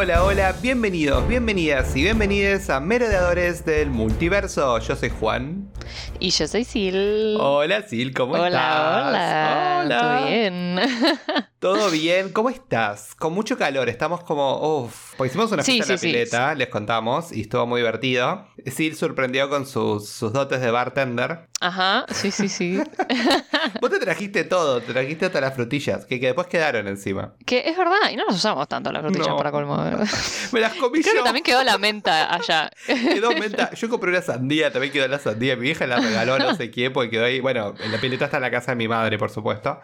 hola, hola, bienvenidos, bienvenidas y bienvenides a Merodeadores del Multiverso. Yo soy Juan. Y yo soy Sil. Hola Sil, ¿cómo hola, estás? Hola, hola. ¿Todo bien? ¿Todo bien? ¿Cómo estás? Con mucho calor, estamos como... Uf, porque hicimos una fiesta en la pileta, les contamos, y estuvo muy divertido. Sil sorprendió con sus, sus dotes de bartender. Ajá, sí, sí, sí. Vos te trajiste todo, te trajiste hasta las frutillas, que, que, después quedaron encima. Que es verdad, y no nos usamos tanto las frutillas para colmo. Me las comí Creo yo. que también quedó la menta allá. Quedó menta. Yo compré una sandía, también quedó la sandía. Mi hija la regaló, no sé quién, porque quedó ahí. Bueno, en la pileta está en la casa de mi madre, por supuesto.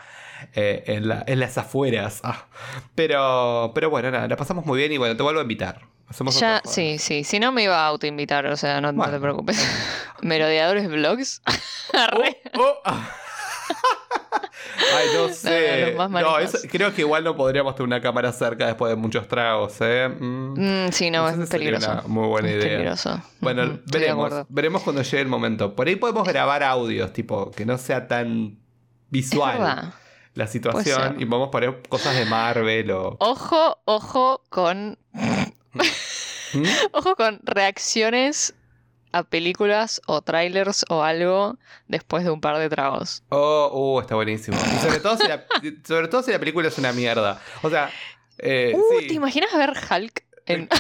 Eh, en, la, en, las afueras. Ah. Pero, pero bueno, nada, la pasamos muy bien y bueno, te vuelvo a invitar. Hacemos ya, sí, sí. Si no me iba a autoinvitar, o sea, no, bueno. no te preocupes. Merodeadores Vlogs. oh, oh. Ay, no sé. No, no, no eso, creo que igual no podríamos tener una cámara cerca después de muchos tragos, ¿eh? Mm. Mm, sí, no, es peligroso. Una muy buena es idea. Peligroso. Bueno, uh -huh. veremos. Veremos cuando llegue el momento. Por ahí podemos grabar audios, tipo, que no sea tan visual la situación. Y podemos poner cosas de Marvel o. Ojo, ojo con. ¿Mm? Ojo con reacciones a películas o trailers o algo después de un par de tragos. Oh, uh, está buenísimo. Y sobre todo si la, sobre todo si la película es una mierda. O sea. Eh, uh, sí. ¿Te imaginas ver Hulk en.?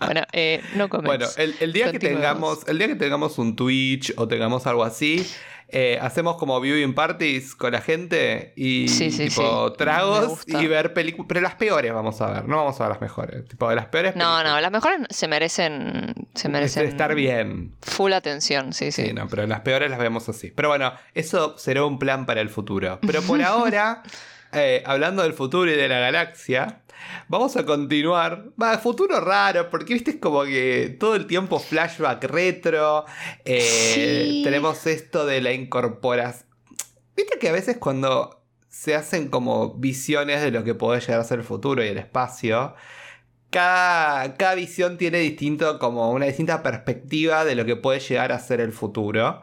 bueno, eh, no comments. Bueno, el, el día que tengamos, el día que tengamos un Twitch o tengamos algo así, eh, hacemos como viewing parties con la gente y sí, sí, tipo sí. tragos y ver películas. Pero las peores vamos a ver, no vamos a ver las mejores. Tipo, de las peores. No, no, las mejores se merecen. Se merecen. estar bien. Full atención, sí, sí. Sí, no, pero las peores las vemos así. Pero bueno, eso será un plan para el futuro. Pero por ahora, eh, hablando del futuro y de la galaxia. Vamos a continuar. Va, futuro raro, porque viste es como que todo el tiempo flashback retro. Eh, sí. Tenemos esto de la incorporación. Viste que a veces cuando se hacen como visiones de lo que puede llegar a ser el futuro y el espacio. Cada, cada visión tiene distinto, como una distinta perspectiva de lo que puede llegar a ser el futuro.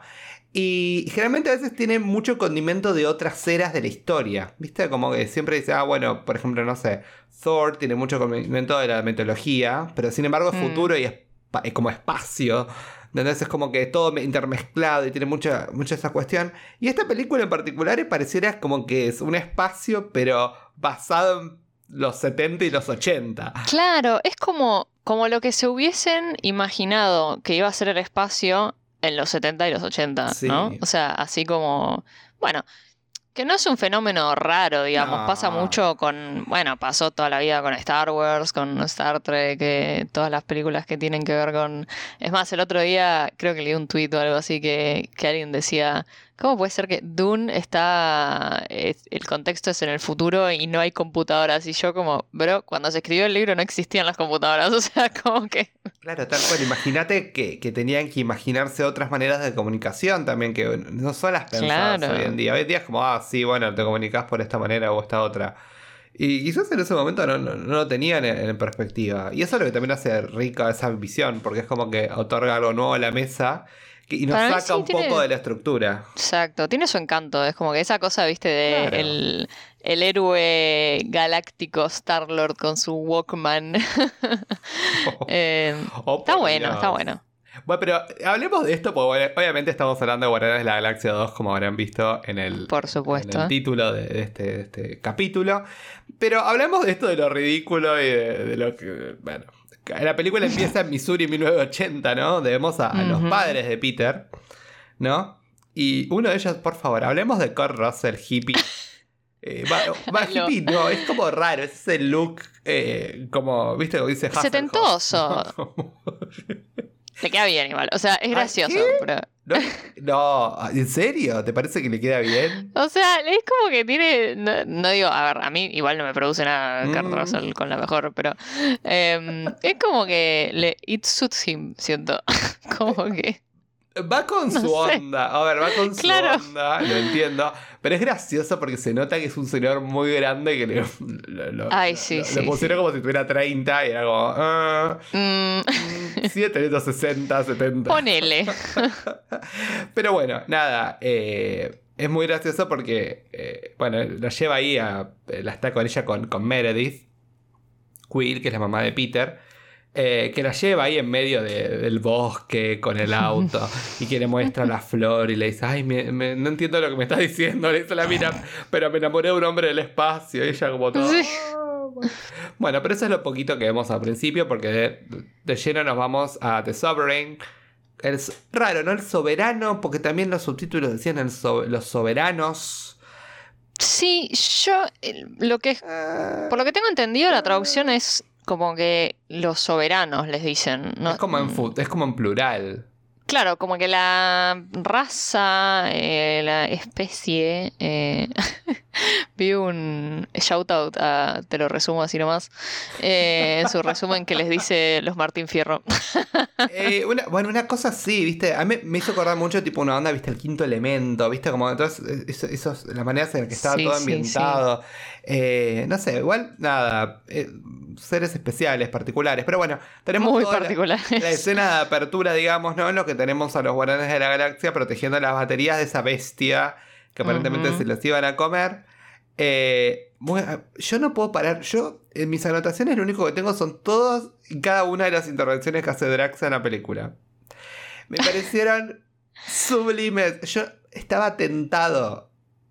Y generalmente a veces tiene mucho condimento de otras eras de la historia. ¿Viste? Como que siempre dice, ah, bueno, por ejemplo, no sé, Thor tiene mucho condimento de la mitología, pero sin embargo es Mm. futuro y es, es, como espacio. Entonces es como que todo intermezclado y tiene mucha, mucha esa cuestión. Y esta película en particular pareciera como que es un espacio, pero basado en los 70 y los 80. Claro, es como, como lo que se hubiesen imaginado que iba a ser el espacio en los 70 y los 80, Sí. ¿no? O sea, así como, bueno, que no es un fenómeno raro, digamos, No. pasa mucho con, bueno, pasó toda la vida con Star Wars, con Star Trek, eh, todas las películas que tienen que ver con... Es más, el otro día creo que leí un tuit o algo así que, que alguien decía, ¿cómo puede ser que Dune está, es- el contexto es en el futuro y no hay computadoras? Y yo como, bro, cuando se escribió el libro no existían las computadoras, o sea, como que... Claro, tal cual. Imagínate que, que tenían que imaginarse otras maneras de comunicación también, que no son las pensadas Claro. hoy en día. Hoy en día es como, ah, sí, bueno, te comunicas por esta manera o esta otra. Y quizás en ese momento no, no- no lo tenían en, en perspectiva. Y eso es lo que también hace rica esa visión, porque es como que otorga algo nuevo a la mesa y nos Para saca sí un tiene- poco de la estructura. Exacto, tiene su encanto, es como que esa cosa, viste, de Claro. el, el héroe galáctico Star-Lord con su Walkman. Eh, Oh, está bueno, Dios. está bueno. Bueno, pero hablemos de esto, porque obviamente estamos hablando de Guardianes de la Galaxia 2, como habrán visto en el, Por en supuesto. el título de, este, de este capítulo. Pero hablamos de esto de lo ridículo y de, de lo que. Bueno, la película empieza en Missouri 1980, ¿no? Debemos a, a los padres de Peter, ¿no? Y uno de ellos, por favor, hablemos de Kurt Russell, hippie. Eh, va, hippie, no, es como raro, es ese look eh, como, ¿viste? Como dice Hasselhoff. Setentoso. Le queda bien igual, o sea, es ¿Ah, gracioso, pero... No, no, ¿en serio? ¿Te parece que le queda bien? O sea, es como que tiene. No, no digo, a ver, a mí igual no me produce nada Kurt Mm. Russell con la mejor, pero. em, es como que le. It suits him, siento. como que. Va con No su sé. onda. A ver, va con su onda, lo entiendo. Pero es gracioso porque se nota que es un señor muy grande que le, lo, lo- Ay, lo- sí, lo- sí, le pusieron como si tuviera 30 y era como. Ah, mm, mm, sigue teniendo 60, 70. ponele. Pero bueno, nada. eh, es muy gracioso porque, eh, bueno, la lleva ahí a. La está con ella con, con Meredith, Quill, que es la mamá de Peter. Eh, que la lleva ahí en medio de- del bosque con el auto y que le muestra la flor y le dice, ay, me- me- no entiendo lo que me estás diciendo, le dice la mira, pero me enamoré de un hombre del espacio y ella como todo... Sí. "Ah, bueno". Pero eso es lo poquito que vemos al principio porque de, de lleno nos vamos a The Sovereign. El, raro, ¿no? El soberano, porque también los subtítulos decían el so- los soberanos. Sí, yo el- lo que por lo que tengo entendido la traducción es como que los soberanos les dicen, ¿no? es, como en, fu- es como en plural. Claro, como que la raza, eh, la especie. eh, vi un shout out a, te lo resumo así nomás. eh, en su resumen que les dice los Martín Fierro. Eh, una- bueno, una cosa así, ¿viste? A mí me hizo acordar mucho, tipo, una onda, ¿viste? El quinto elemento, ¿viste? Como entonces, eso, esos- las maneras en las que estaba Sí, todo sí, ambientado. Eh, no sé, igual, nada. eh, seres especiales, particulares. Pero bueno, tenemos Muy la-. La, escena de apertura, digamos, ¿no? En lo que tenemos a los guardianes de la galaxia protegiendo las baterías de esa bestia que aparentemente se los iban a comer. Eh, muy- yo no puedo parar. Yo, en mis anotaciones, lo único que tengo son todas y cada una de las intervenciones que hace Drax en la película. Me parecieron sublimes. Yo estaba tentado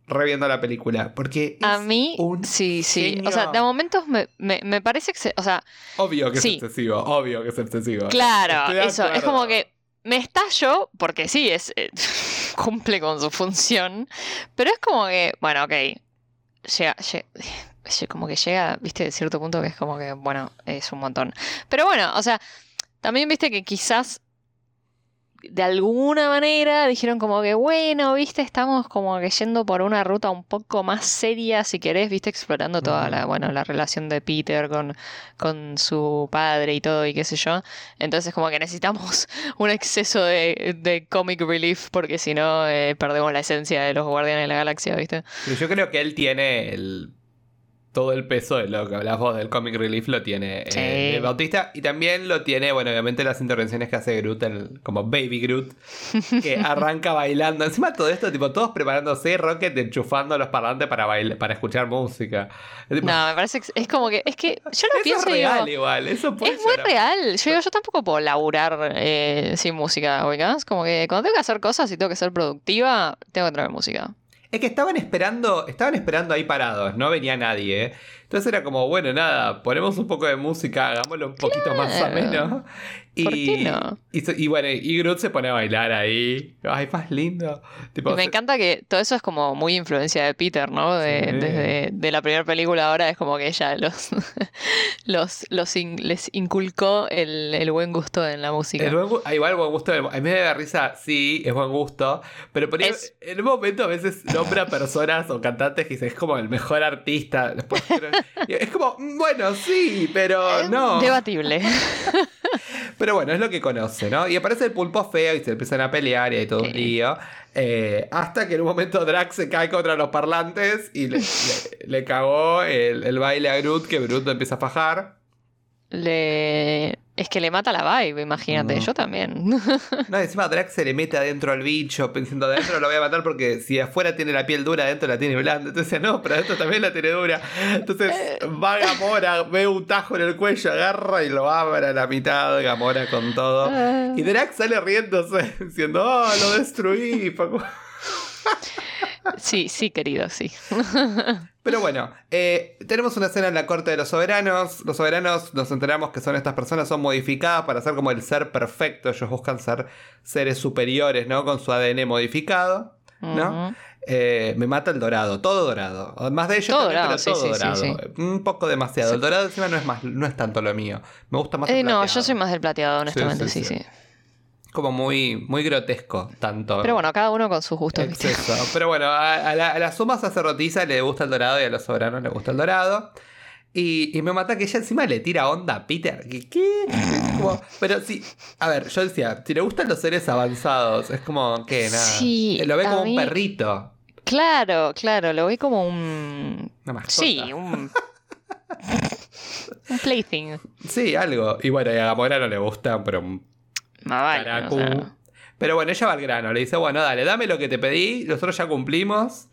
reviendo la película. Porque A es mí, un sí, sí. genio. O sea, de momentos me, me, me parece que se- O sea, obvio que Sí. es excesivo. Obvio que es excesivo. claro, Estoy eso. Es como que me estallo, porque sí, es eh, cumple con su función. Pero es como que, bueno, ok. Llega, lle- lle- como que llega, viste, de cierto punto que es como que, bueno, es un montón. Pero bueno, o sea, también viste que quizás de alguna manera dijeron como que, bueno, viste, estamos como que yendo por una ruta un poco más seria, si querés, viste, explorando toda la, bueno, la relación de Peter con, con su padre y todo y qué sé yo. Entonces como que necesitamos un exceso de, de comic relief porque si no eh, perdemos la esencia de los Guardianes de la Galaxia, ¿viste? Pero yo creo que él tiene el, todo el peso de lo que hablas vos del comic relief lo tiene eh, Sí. el Bautista y también lo tiene, bueno, obviamente las intervenciones que hace Groot, el- como Baby Groot, que arranca bailando. Encima todo esto, tipo, todos preparándose, Rocket enchufando los parlantes para bailar, para escuchar música. Es tipo, No, me parece que es como que, es que yo es pienso digo, real igual, eso puede Es muy real. Yo digo, yo tampoco puedo laburar eh, sin música, oigas. Como que cuando tengo que hacer cosas y tengo que ser productiva, tengo que traer música. Es que estaban esperando, estaban esperando ahí parados, no venía nadie. Entonces era como, bueno, nada, ponemos un poco de música, hagámoslo un poquito más Claro. ameno. Y, ¿Por qué no? Y, y bueno, y Groot se pone a bailar ahí. Ay, más lindo. Tipo, me se- encanta que todo eso es como muy influencia de Peter, ¿no? De, Sí. Desde de la primera película ahora es como que ella los, los, los in- les inculcó el, el buen gusto en la música. el buen ah, igual buen gusto, a mí me da risa, sí, es buen gusto, pero por ahí, Es- en un momento a veces nombra personas o cantantes que dicen, es como el mejor artista. Después, es como, mm, bueno, sí, pero no. Debatible. Pero bueno, es lo que conoce, ¿no? Y aparece el pulpo feo y se empiezan a pelear y hay todo un lío. Eh, hasta que en un momento Drax se cae contra los parlantes y le, le- le cagó el, el baile a Groot, que Groot lo empieza a fajar. Le... Es que le mata la vibe, imagínate. No. Yo también. No, encima Drax se le mete adentro al bicho, pensando adentro lo voy a matar porque si afuera tiene la piel dura, adentro la tiene blanda. Entonces, no, pero adentro también la tiene dura. Entonces, va Gamora, ve un tajo en el cuello, agarra y lo abre a la mitad, Gamora con todo. Y Drax sale riéndose, diciendo, oh, lo destruí. Paco". Sí, sí, querido, sí. Pero bueno, eh, tenemos una escena en la corte de los soberanos. Los soberanos nos enteramos que son estas personas, son modificadas para ser como el ser perfecto. Ellos buscan ser seres superiores, ¿no? Con su ADN modificado, ¿no? Eh, me mata el dorado, todo dorado. Más de ellos Todo también, dorado, pero todo sí, sí, sí, dorado. Un poco demasiado. El dorado encima no es más, no es tanto lo mío. Me gusta más el Eh, no, plateado. yo soy más del plateado, honestamente, sí. sí. Como muy, muy grotesco, tanto. Pero bueno, cada uno con sus gustos, ¿viste? Exceso. Pero bueno, a, a la, a la suma sacerdotisa le gusta el dorado y a los soberanos le gusta el dorado. Y, y me mata que ella encima le tira onda a Peter. ¿Qué? qué? Es como- pero sí, a ver, yo decía, si le gustan los seres avanzados, es como que nada. Sí, lo ve como mí- un perrito. Claro, claro, lo vi como un... Una. Sí, un... un plaything. Sí, algo. Y bueno, y a Gamora no le gusta, pero un O sea, Pero bueno, ella va al grano, le dice, bueno, dale, dame lo que te pedí, nosotros ya cumplimos.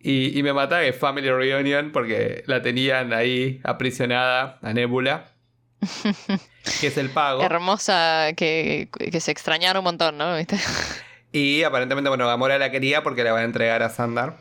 Y, y me mata que Family Reunion porque la tenían ahí aprisionada a Nebula. que es el pago. Hermosa, que, que se extrañaron un montón, ¿no? ¿Viste? Y aparentemente, bueno, Gamora la quería porque la va a entregar a Sandar.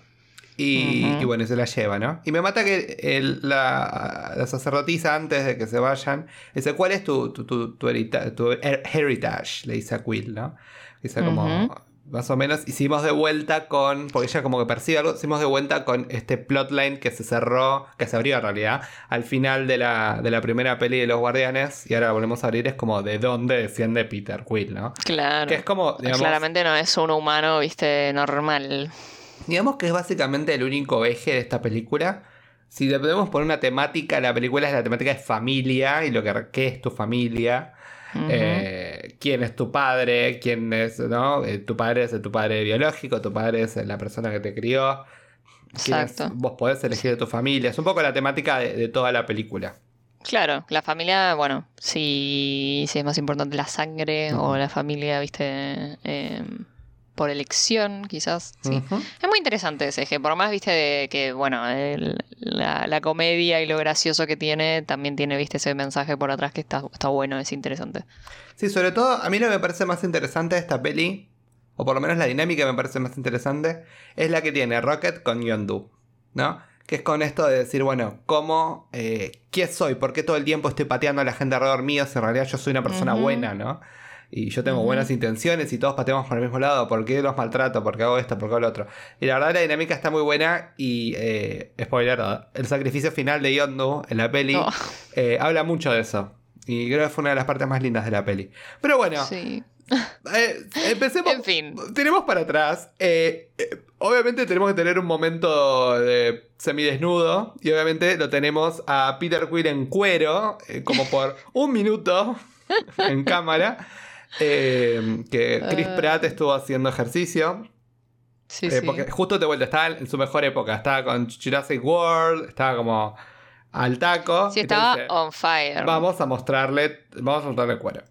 Y, Ujú. y bueno, se la lleva, ¿no? Y me mata que el- la, la sacerdotisa, antes de que se vayan, dice, ¿cuál es tu, tu, tu, tu herita- tu her- heritage? Le dice a Quill, ¿no? Dice como, más o menos, hicimos de vuelta con, porque ella como que percibe algo, hicimos de vuelta con este plotline que se cerró, que se abrió en realidad, al final de la, de la primera peli de los Guardianes, y ahora la volvemos a abrir, es como de dónde desciende Peter Quill, ¿no? Claro. Que es como, digamos, Claramente no es un humano, viste, normal. Digamos que es básicamente el único eje de esta película. Si le podemos poner una temática, la película es la temática de familia y lo que qué es tu familia. Eh, quién es tu padre, quién es, ¿no? Eh, tu padre es tu padre biológico, tu padre es la persona que te crió. es- Exacto. vos podés elegir de tu familia. Es un poco la temática de, de toda la película. Claro, la familia, bueno, si, si es más importante la sangre o la familia, viste, eh, por elección, quizás. Sí. Es muy interesante ese eje, por más, viste, de que, bueno, el- la, la comedia y lo gracioso que tiene, también tiene, viste, ese mensaje por atrás que está, está bueno, es interesante. Sí, sobre todo, a mí lo que me parece más interesante de esta peli, o por lo menos la dinámica que me parece más interesante, es la que tiene Rocket con Yondu, ¿no? Que es con esto de decir, bueno, ¿cómo, eh, quién soy? ¿Por qué todo el tiempo estoy pateando a la gente alrededor mío si en realidad yo soy una persona buena, ¿no? Y yo tengo buenas intenciones y todos pateamos por el mismo lado. ¿Por qué los maltrato? ¿Por qué hago esto? ¿Por qué hago lo otro? Y la verdad la dinámica está muy buena y, eh, spoiler, el sacrificio final de Yondu en la peli Oh, eh, habla mucho de eso. Y creo que fue una de las partes más lindas de la peli. Pero bueno, sí. eh, empecemos. En fin. Tenemos para atrás. eh, eh, obviamente tenemos que tener un momento de semidesnudo. Y obviamente lo tenemos a Peter Quill en cuero. eh, como por un minuto en cámara. Eh, que Chris Ah. Pratt estuvo haciendo ejercicio. Sí, eh, sí. Porque justo de vuelta estaba en su mejor época. Estaba con Jurassic World. Estaba como al taco. Sí, estaba dice, on fire. Vamos a mostrarle. Vamos a mostrarle cuero.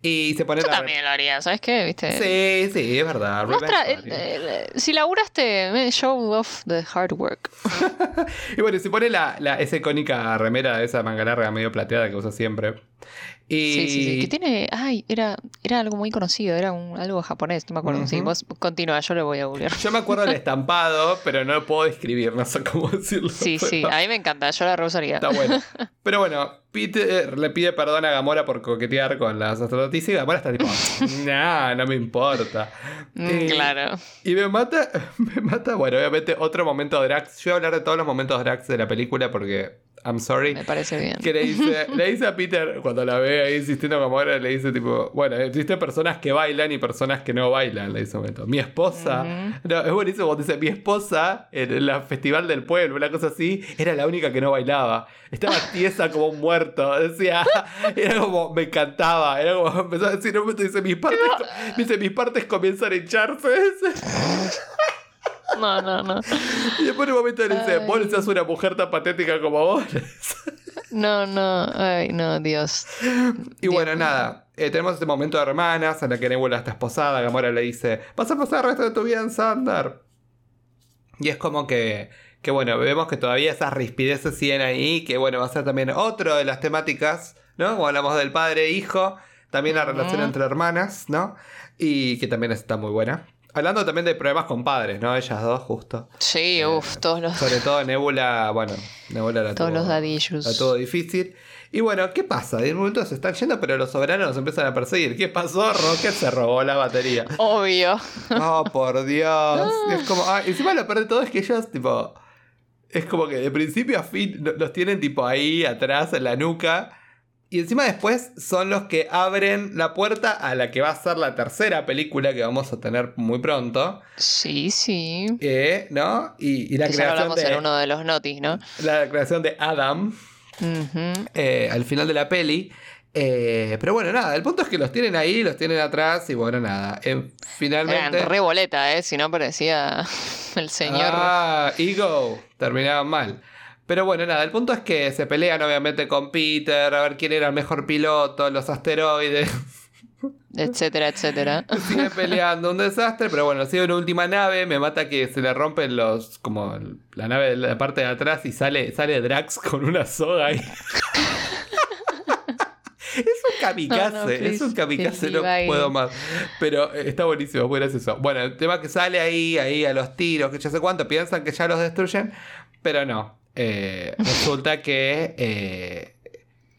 Y se pone Yo la- también lo haría, ¿sabes qué? ¿Viste? Sí, sí, es verdad. Revenge eh, Story. eh, si laburaste, eh, show off the hard work. Y bueno, se pone la, la- esa icónica remera esa manga larga medio plateada que usa siempre. Y Sí, sí, sí. Que tiene. Ay, era, era algo muy conocido, era un, algo japonés, no me acuerdo. Sí, Ujú. vos continúa, yo lo voy a googlear. yo me acuerdo del estampado, pero no lo puedo describir, no sé cómo decirlo. Sí, pero sí, a mí me encanta, yo la reusaría. Está bueno. Pero bueno, Peter le pide perdón a Gamora por coquetear con las sacerdotisas y Gamora está tipo, nah, no me importa. Mm, Y- claro. Y me mata, me mata, bueno, obviamente otro momento Drax. Yo voy a hablar de todos los momentos Drax de la película porque, I'm sorry. Me parece bien. Que le dice, le dice a Peter, cuando la ve ahí insistiendo como ahora, le dice tipo, bueno, existen personas que bailan y personas que no bailan, le dice un momento. Mi esposa, no, es buenísimo cuando dice, mi esposa en el festival del pueblo, una cosa así, era la única que no bailaba. Estaba tiesa como un muerto, decía, era como, me encantaba, era como, empezó a decir, un momento dice, mis partes, dice, mis partes comienzan a hincharse. No, no, no. Y después en un momento le dice, vos no seas una mujer tan patética como vos. No, no. Ay, no, Dios. Y bueno, nada, eh, tenemos este momento de hermanas en la que Nebula está esposada, Gamora le dice, vas a pasar el resto de tu vida en Sandar. Y es como que, que bueno, vemos que todavía esas rispideces siguen ahí, que bueno, va a ser también otro de las temáticas, ¿no? Como hablamos del padre e hijo, también la relación entre hermanas, ¿no? Y que también está muy buena. Hablando también de problemas con padres, ¿no? Ellas dos, justo. Sí, Eh, uff, todos los, Sobre todo Nebula, bueno, Nebula la todos tuvo- los la dadillos. tuvo difícil. Y bueno, ¿qué pasa? De un momento se están yendo, pero los soberanos los empiezan a perseguir. ¿Qué pasó? Rocket se robó la batería. Obvio. Oh, por Dios. Es como, ah, encima lo peor de todo es que ellos, tipo, es como que de principio a fin lo- los tienen, tipo, ahí atrás en la nuca. Y encima después son los que abren la puerta a la que va a ser la tercera película que vamos a tener muy pronto. Sí, sí. eh, ¿No? Y, y la Que ya lo creación hablamos en de, uno de los notis, ¿no? la creación de Adam. Eh, al final de la peli. Eh, pero bueno, nada, el punto es que los tienen ahí, los tienen atrás y bueno, nada. eh, Eran finalmente... re boleta, ¿eh? Si no parecía el señor. Ah, Ego, terminaban mal. Pero bueno, nada, el punto es que se pelean obviamente con Peter, a ver quién era el mejor piloto, los asteroides. etcétera, etcétera. Sigue peleando, un desastre, pero bueno, sigue una última nave, me mata que se le rompen los, como la nave de la parte de atrás y sale, sale Drax con una soga ahí. Es un kamikaze, No, no, es un kamikaze, no puedo más. Pero eh, está buenísimo, muy gracioso. Bueno, el tema que sale ahí, ahí a los tiros, que ya sé cuánto, piensan que ya los destruyen, pero no. Eh, resulta que, eh,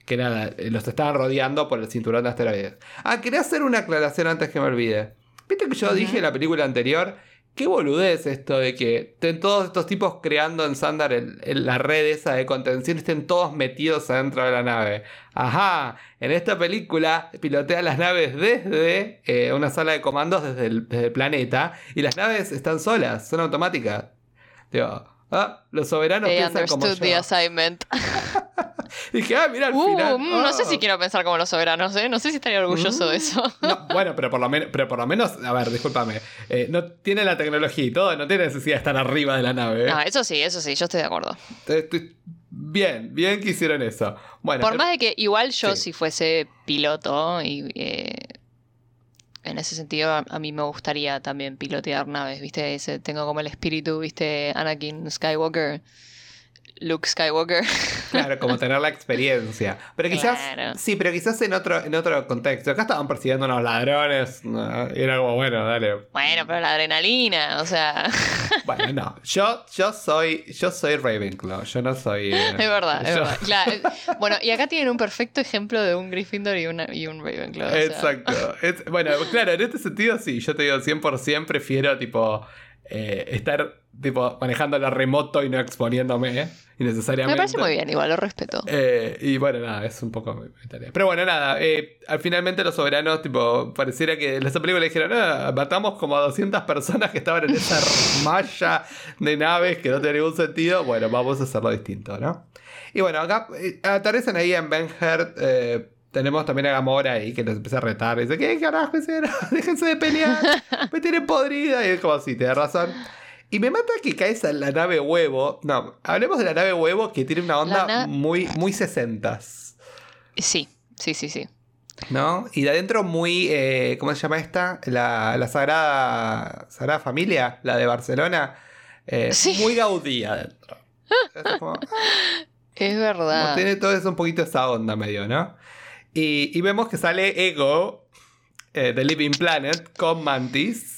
que nada, eh, los estaban rodeando por el cinturón de asteroides. Ah, quería hacer una aclaración antes que me olvide. Viste que yo dije en la película anterior, qué boludez esto de que estén todos estos tipos creando en Sandar el- el- la red esa de contención, estén todos metidos adentro de la nave. Ajá, en esta película pilotean las naves desde eh, una sala de comandos desde el, desde el planeta y las naves están solas, son automáticas. Digo, ah, los soberanos They piensan como understood the yo. assignment. Dije, ah, mira al Uh, final. mm, No sé ah. si quiero pensar como los soberanos, ¿eh? No sé si estaría orgulloso de eso. No, bueno, pero por, lo menos, pero por lo menos, a ver, discúlpame. eh, no tiene la tecnología y todo, no tiene necesidad de estar arriba de la nave. ¿eh? No, eso sí, eso sí, yo estoy de acuerdo. Estoy- Bien, bien que hicieron eso. Bueno, Por eh, más de que igual yo sí. si fuese piloto y eh, en ese sentido a, mí me gustaría también pilotear naves, ¿viste? Ese, tengo como el espíritu, ¿viste? Anakin Skywalker, Luke Skywalker. claro, como tener la experiencia. Pero quizás, Claro. sí, pero quizás en otro, en otro contexto. Acá estaban persiguiendo unos ladrones. no, y era como, bueno, dale. Bueno, pero la adrenalina, o sea, Bueno, no. Yo, yo soy, yo soy Ravenclaw. Yo no soy. eh, es verdad, es verdad. Claro, eh, bueno, y acá tienen un perfecto ejemplo de un Gryffindor y, una, y un Ravenclaw. o sea. Exacto. Es- bueno, claro, en este sentido sí, yo te digo 100% prefiero tipo eh, estar tipo manejando la remoto y no exponiéndome eh, Me innecesariamente. parece muy bien, igual lo respeto. Eh, y bueno, nada, es un poco mi tarea. Pero bueno, nada, eh, al finalmente los soberanos, tipo, pareciera que en esa película dijeron, ah, matamos como a 200 personas que estaban en esa malla de naves que no tiene ningún sentido. Bueno, vamos a hacerlo distinto, ¿no? Y bueno, acá eh, aterrizan ahí en Ben Hur, eh, tenemos también a Gamora ahí que les empieza a retar. Y dice, ¿qué carajo hicieron? Déjense de pelear. Me tienen podrida. Y es como, sí, tenés razón. Y me mata que caes en la nave huevo. No, hablemos de la nave huevo que tiene una onda muy, muy sesentas. Sí, sí, sí, sí. ¿No? Y de adentro muy. eh, ¿Cómo se llama esta? La, la Sagrada, Sagrada Familia, la de Barcelona. Eh, Sí. Muy Gaudí adentro. Es como, Es como verdad. tiene todo eso un poquito esa onda medio, ¿no? Y, y vemos que sale Ego eh, de Living Planet con Mantis.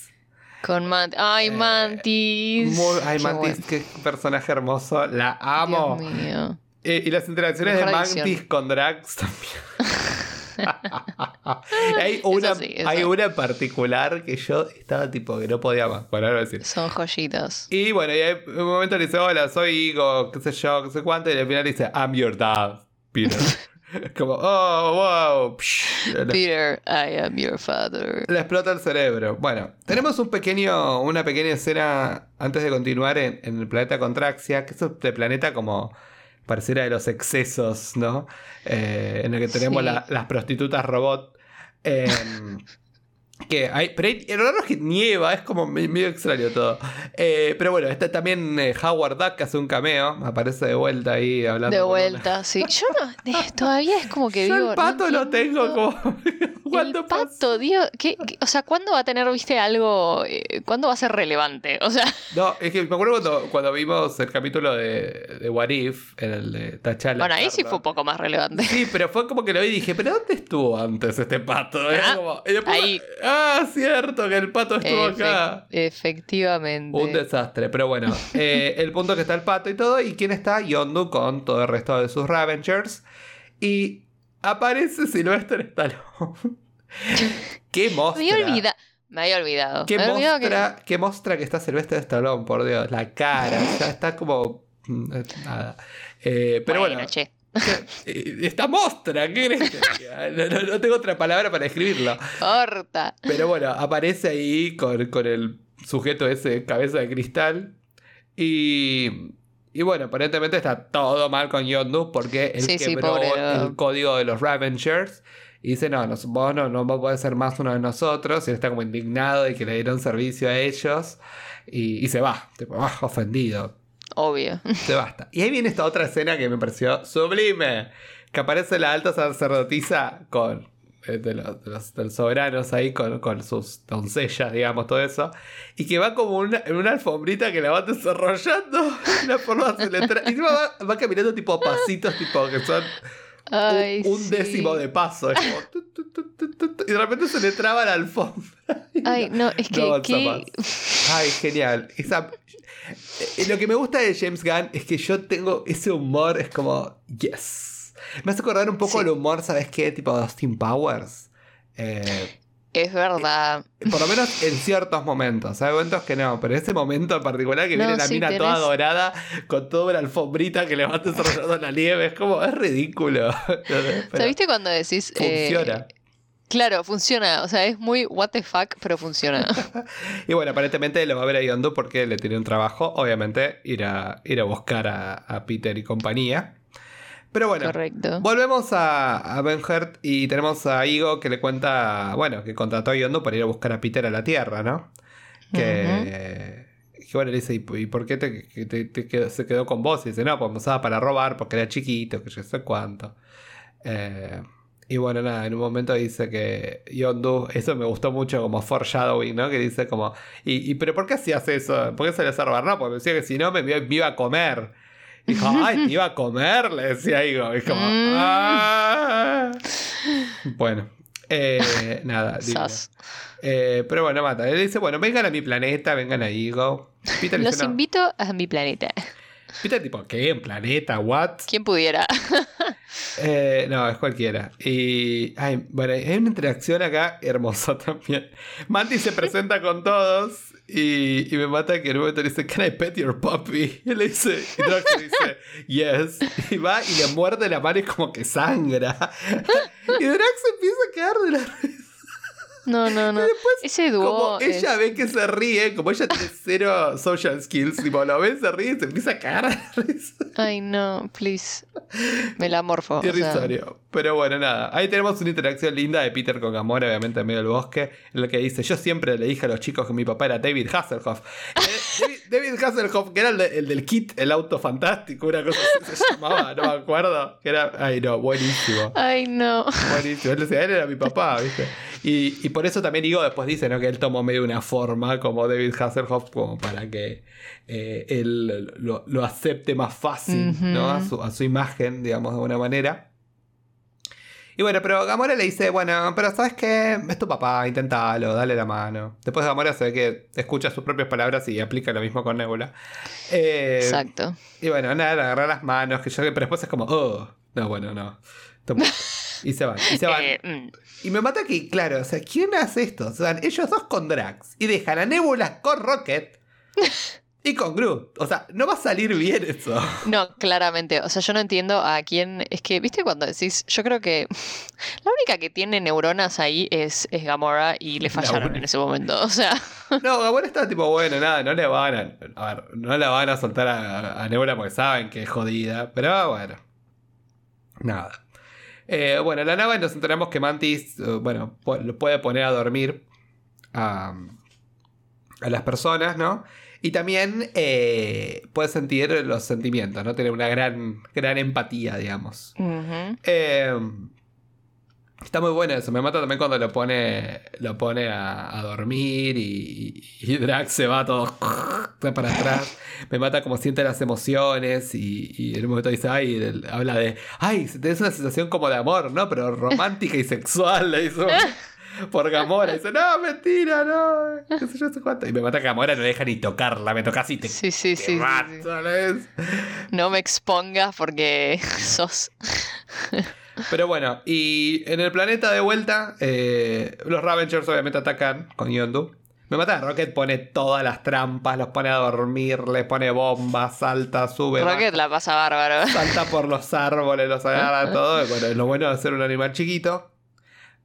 Con Mantis. Ay, Eh, Mantis. Muy- ay, Qué Mantis, qué personaje hermoso. La amo. Dios mío. Eh, y las interacciones Mejor de edición. Mantis con Drax también. hay, una, sí, hay una particular que yo estaba tipo que no podía más. Bueno, ahora decir. Son joyitas. Y bueno, y hay un momento le dice, hola, soy Igo, qué sé yo, qué sé cuánto, y al final dice, I'm your dad, Peter. Como, oh, wow. psh, Peter, I am your father. le explota el cerebro. Bueno, tenemos un pequeño, una pequeña escena antes de continuar en, en el planeta Contraxia, que es este planeta como pareciera de los excesos, ¿no? Eh, en el que tenemos Sí. la- las prostitutas robot. Em, que hay, pero hay- lo raro es que nieva, es como me- medio extraño todo. Eh, pero bueno, está también eh, Howard Duck que hace un cameo, aparece de vuelta ahí hablando. De vuelta, sí. Yo no. eh, todavía es como que Yo digo. el pato no lo tengo como. ¿Cuándo El pato, Dios. ¿qué, qué- o sea, ¿cuándo va a tener, viste, algo. eh, ¿Cuándo va a ser relevante? O sea, No, es que me acuerdo cuando, cuando vimos el capítulo de, de What If, en el de T'Challa. bueno, ahí sí fue un poco más relevante. Sí, pero fue como que lo vi y dije, ¿pero dónde estuvo antes este pato? Era Ah, como- y después- ahí. Ah, cierto, que el pato estuvo acá. efectivamente. Un desastre, pero bueno, eh, el punto es que está el pato y todo, y quién está, Yondu con todo el resto de sus Ravengers, y aparece Sylvester Stallone. ¡Qué Me mostra! había olvidado. Me había olvidado. ¡Qué me había olvidado que- mostra, qué mostra que está Sylvester Stallone, por Dios! La cara, ya está como... mm, Nada. Eh, pero bueno, che. eh, esta mostra, ¿qué crees no, no- no tengo otra palabra para describirlo. Corta. Pero bueno, aparece ahí con, con el sujeto ese, cabeza de cristal. Y, y bueno, aparentemente está todo mal con Yondu porque él Sí, quebró el código de los Ravengers. Y dice, no, nos- vos no, no podés ser más uno de nosotros. Y él está como indignado de que le dieron servicio a ellos. Y, y se va, tipo, ah, ofendido. Obvio. Se basta. Y ahí viene esta otra escena que me pareció sublime. Que aparece la alta sacerdotisa con, eh, de, los, de los- de los soberanos ahí con, con sus doncellas, digamos, todo eso. Y que va como una, en una alfombrita que la va desarrollando. La forma se le tra- y va, va caminando tipo pasitos, tipo que son un- Ay, un, sí. décimo de paso. Es como tu, tu, tu, y de repente se le traba la alfombra. Ay, no, es que. No avanza qué- más. Ay, genial. Esa- lo que me gusta de James Gunn es que yo tengo ese humor, es como, yes. Me hace acordar un poco Sí. el humor, ¿sabes qué? Tipo de Austin Powers. Eh, Es verdad. por lo menos en ciertos momentos. Hay momentos que no, pero ese momento en particular que No, viene la sí, mina toda dorada con toda la alfombrita que le va desarrollando la nieve. Es como, es ridículo. ¿Sabiste cuando decís. eh, Funciona. Claro, funciona. O sea, es muy what the fuck, pero funciona. Y bueno, aparentemente lo va a ver a Yondo porque le tiene un trabajo, obviamente, ir a, ir a buscar a, a Peter y compañía. Pero bueno, Correcto. volvemos a, a Ben Hurt y tenemos a Igo que le cuenta, bueno, que contrató a Yondo para ir a buscar a Peter a la Tierra, ¿no? Que, que bueno, le dice, ¿y, por qué te, que te- te quedó- se quedó con vos? Y dice, no, pues me usaba para robar porque era chiquito, que yo sé cuánto. Eh, y bueno, nada, en un momento dice que Yondu, eso me gustó mucho como foreshadowing, ¿no? Que dice como, ¿y, y pero por qué hacías eso? ¿Por qué salías a robar? No, porque me decía que si no me, me iba a comer. Y dijo, ay, te iba a comer, le decía Igo. Y como, Mm. "Ah". Bueno, eh, nada. Eh, pero bueno, mata. Él dice, bueno, vengan a mi planeta, vengan a Igo. Peter Los dice, no. invito a mi planeta. Peter tipo, ¿qué? ¿En planeta? ¿What? ¿Quién pudiera? Eh, no, es cualquiera. Y. Ay, bueno, hay una interacción acá hermosa también. Mandy se presenta con todos y, y me mata que en un momento le dice, ¿Can I pet your puppy? Y le dice, y Drax le dice, Yes. Y va y le muerde la mano y como que sangra. Y Drax empieza a caer de la risa. No, no, no. Ese dúo. Como es- ella ve que se ríe, como ella tiene cero social skills, tipo, lo ve, se ríe y se empieza a cagar. Ay, no, please. Me la morfo. o sea, Irrisorio. Pero bueno, nada. Ahí tenemos una interacción linda de Peter con Gamora, obviamente en medio del bosque, en la que dice: Yo siempre le dije a los chicos que mi papá era David Hasselhoff. Eh, David, David Hasselhoff, que era el, de- el del kit, el auto fantástico, una cosa así se llamaba, no me acuerdo. Que era. Ay, no, buenísimo. Ay, no. Buenísimo. Él decía, él era mi papá, ¿viste? Y, y por eso también Igo después dice, ¿no? Que él tomó medio una forma como David Hasselhoff, como para que eh, él lo, lo acepte más fácil, ¿no? A su, a su imagen, digamos, de alguna manera. Y bueno, pero Gamora le dice, bueno, pero ¿sabes qué? Es tu papá, inténtalo, dale la mano. Después Gamora se ve que escucha sus propias palabras y aplica lo mismo con Nebula. Eh, Exacto. y bueno, nada, le agarra las manos, que yo, pero después es como, oh, no, bueno, no. Y se van, y se van. Eh, mm. Y me mata que, claro, o sea, ¿quién hace esto? O sea, ellos dos con Drax y dejan a Nebula con Rocket y con Groot. O sea, no va a salir bien eso. No, claramente. O sea, yo no entiendo a quién. Es que, ¿viste cuando decís? Yo creo que la única que tiene neuronas ahí es, es Gamora y le La fallaron en ese momento. O sea, No, Gamora está tipo, bueno, nada, no le van a. A ver, no la van a soltar a, a Nebula porque saben que es jodida. Pero bueno. Nada. Eh, bueno, en la nave nos enteramos que Mantis, eh, bueno, lo puede poner a dormir a, a las personas, ¿no? Y también eh, puede sentir los sentimientos, ¿no? Tiene una gran, gran empatía, digamos. Eh, está muy bueno eso. Me mata también cuando lo pone, lo pone a, a dormir y, y Drax se va todo para atrás. Me mata como siente las emociones y, y en un momento dice, ay, habla de, ay, tenés una sensación como de amor, ¿no? Pero romántica y sexual, le hizo. Por Gamora, dice, no, mentira, no, qué sé yo, cuánto. Y me mata que Gamora no deja ni tocarla, me tocas y te, Sí, sí, te sí, sí, mato, ¿ves? sí. No me expongas porque sos. Pero bueno, y en el planeta de vuelta, eh, los Ravengers obviamente atacan con Yondu. Me mata, Rocket pone todas las trampas, los pone a dormir, les pone bombas, salta, sube, Rocket la pasa bárbaro. salta por los árboles, los agarra todo. Y bueno, es lo bueno de ser un animal chiquito.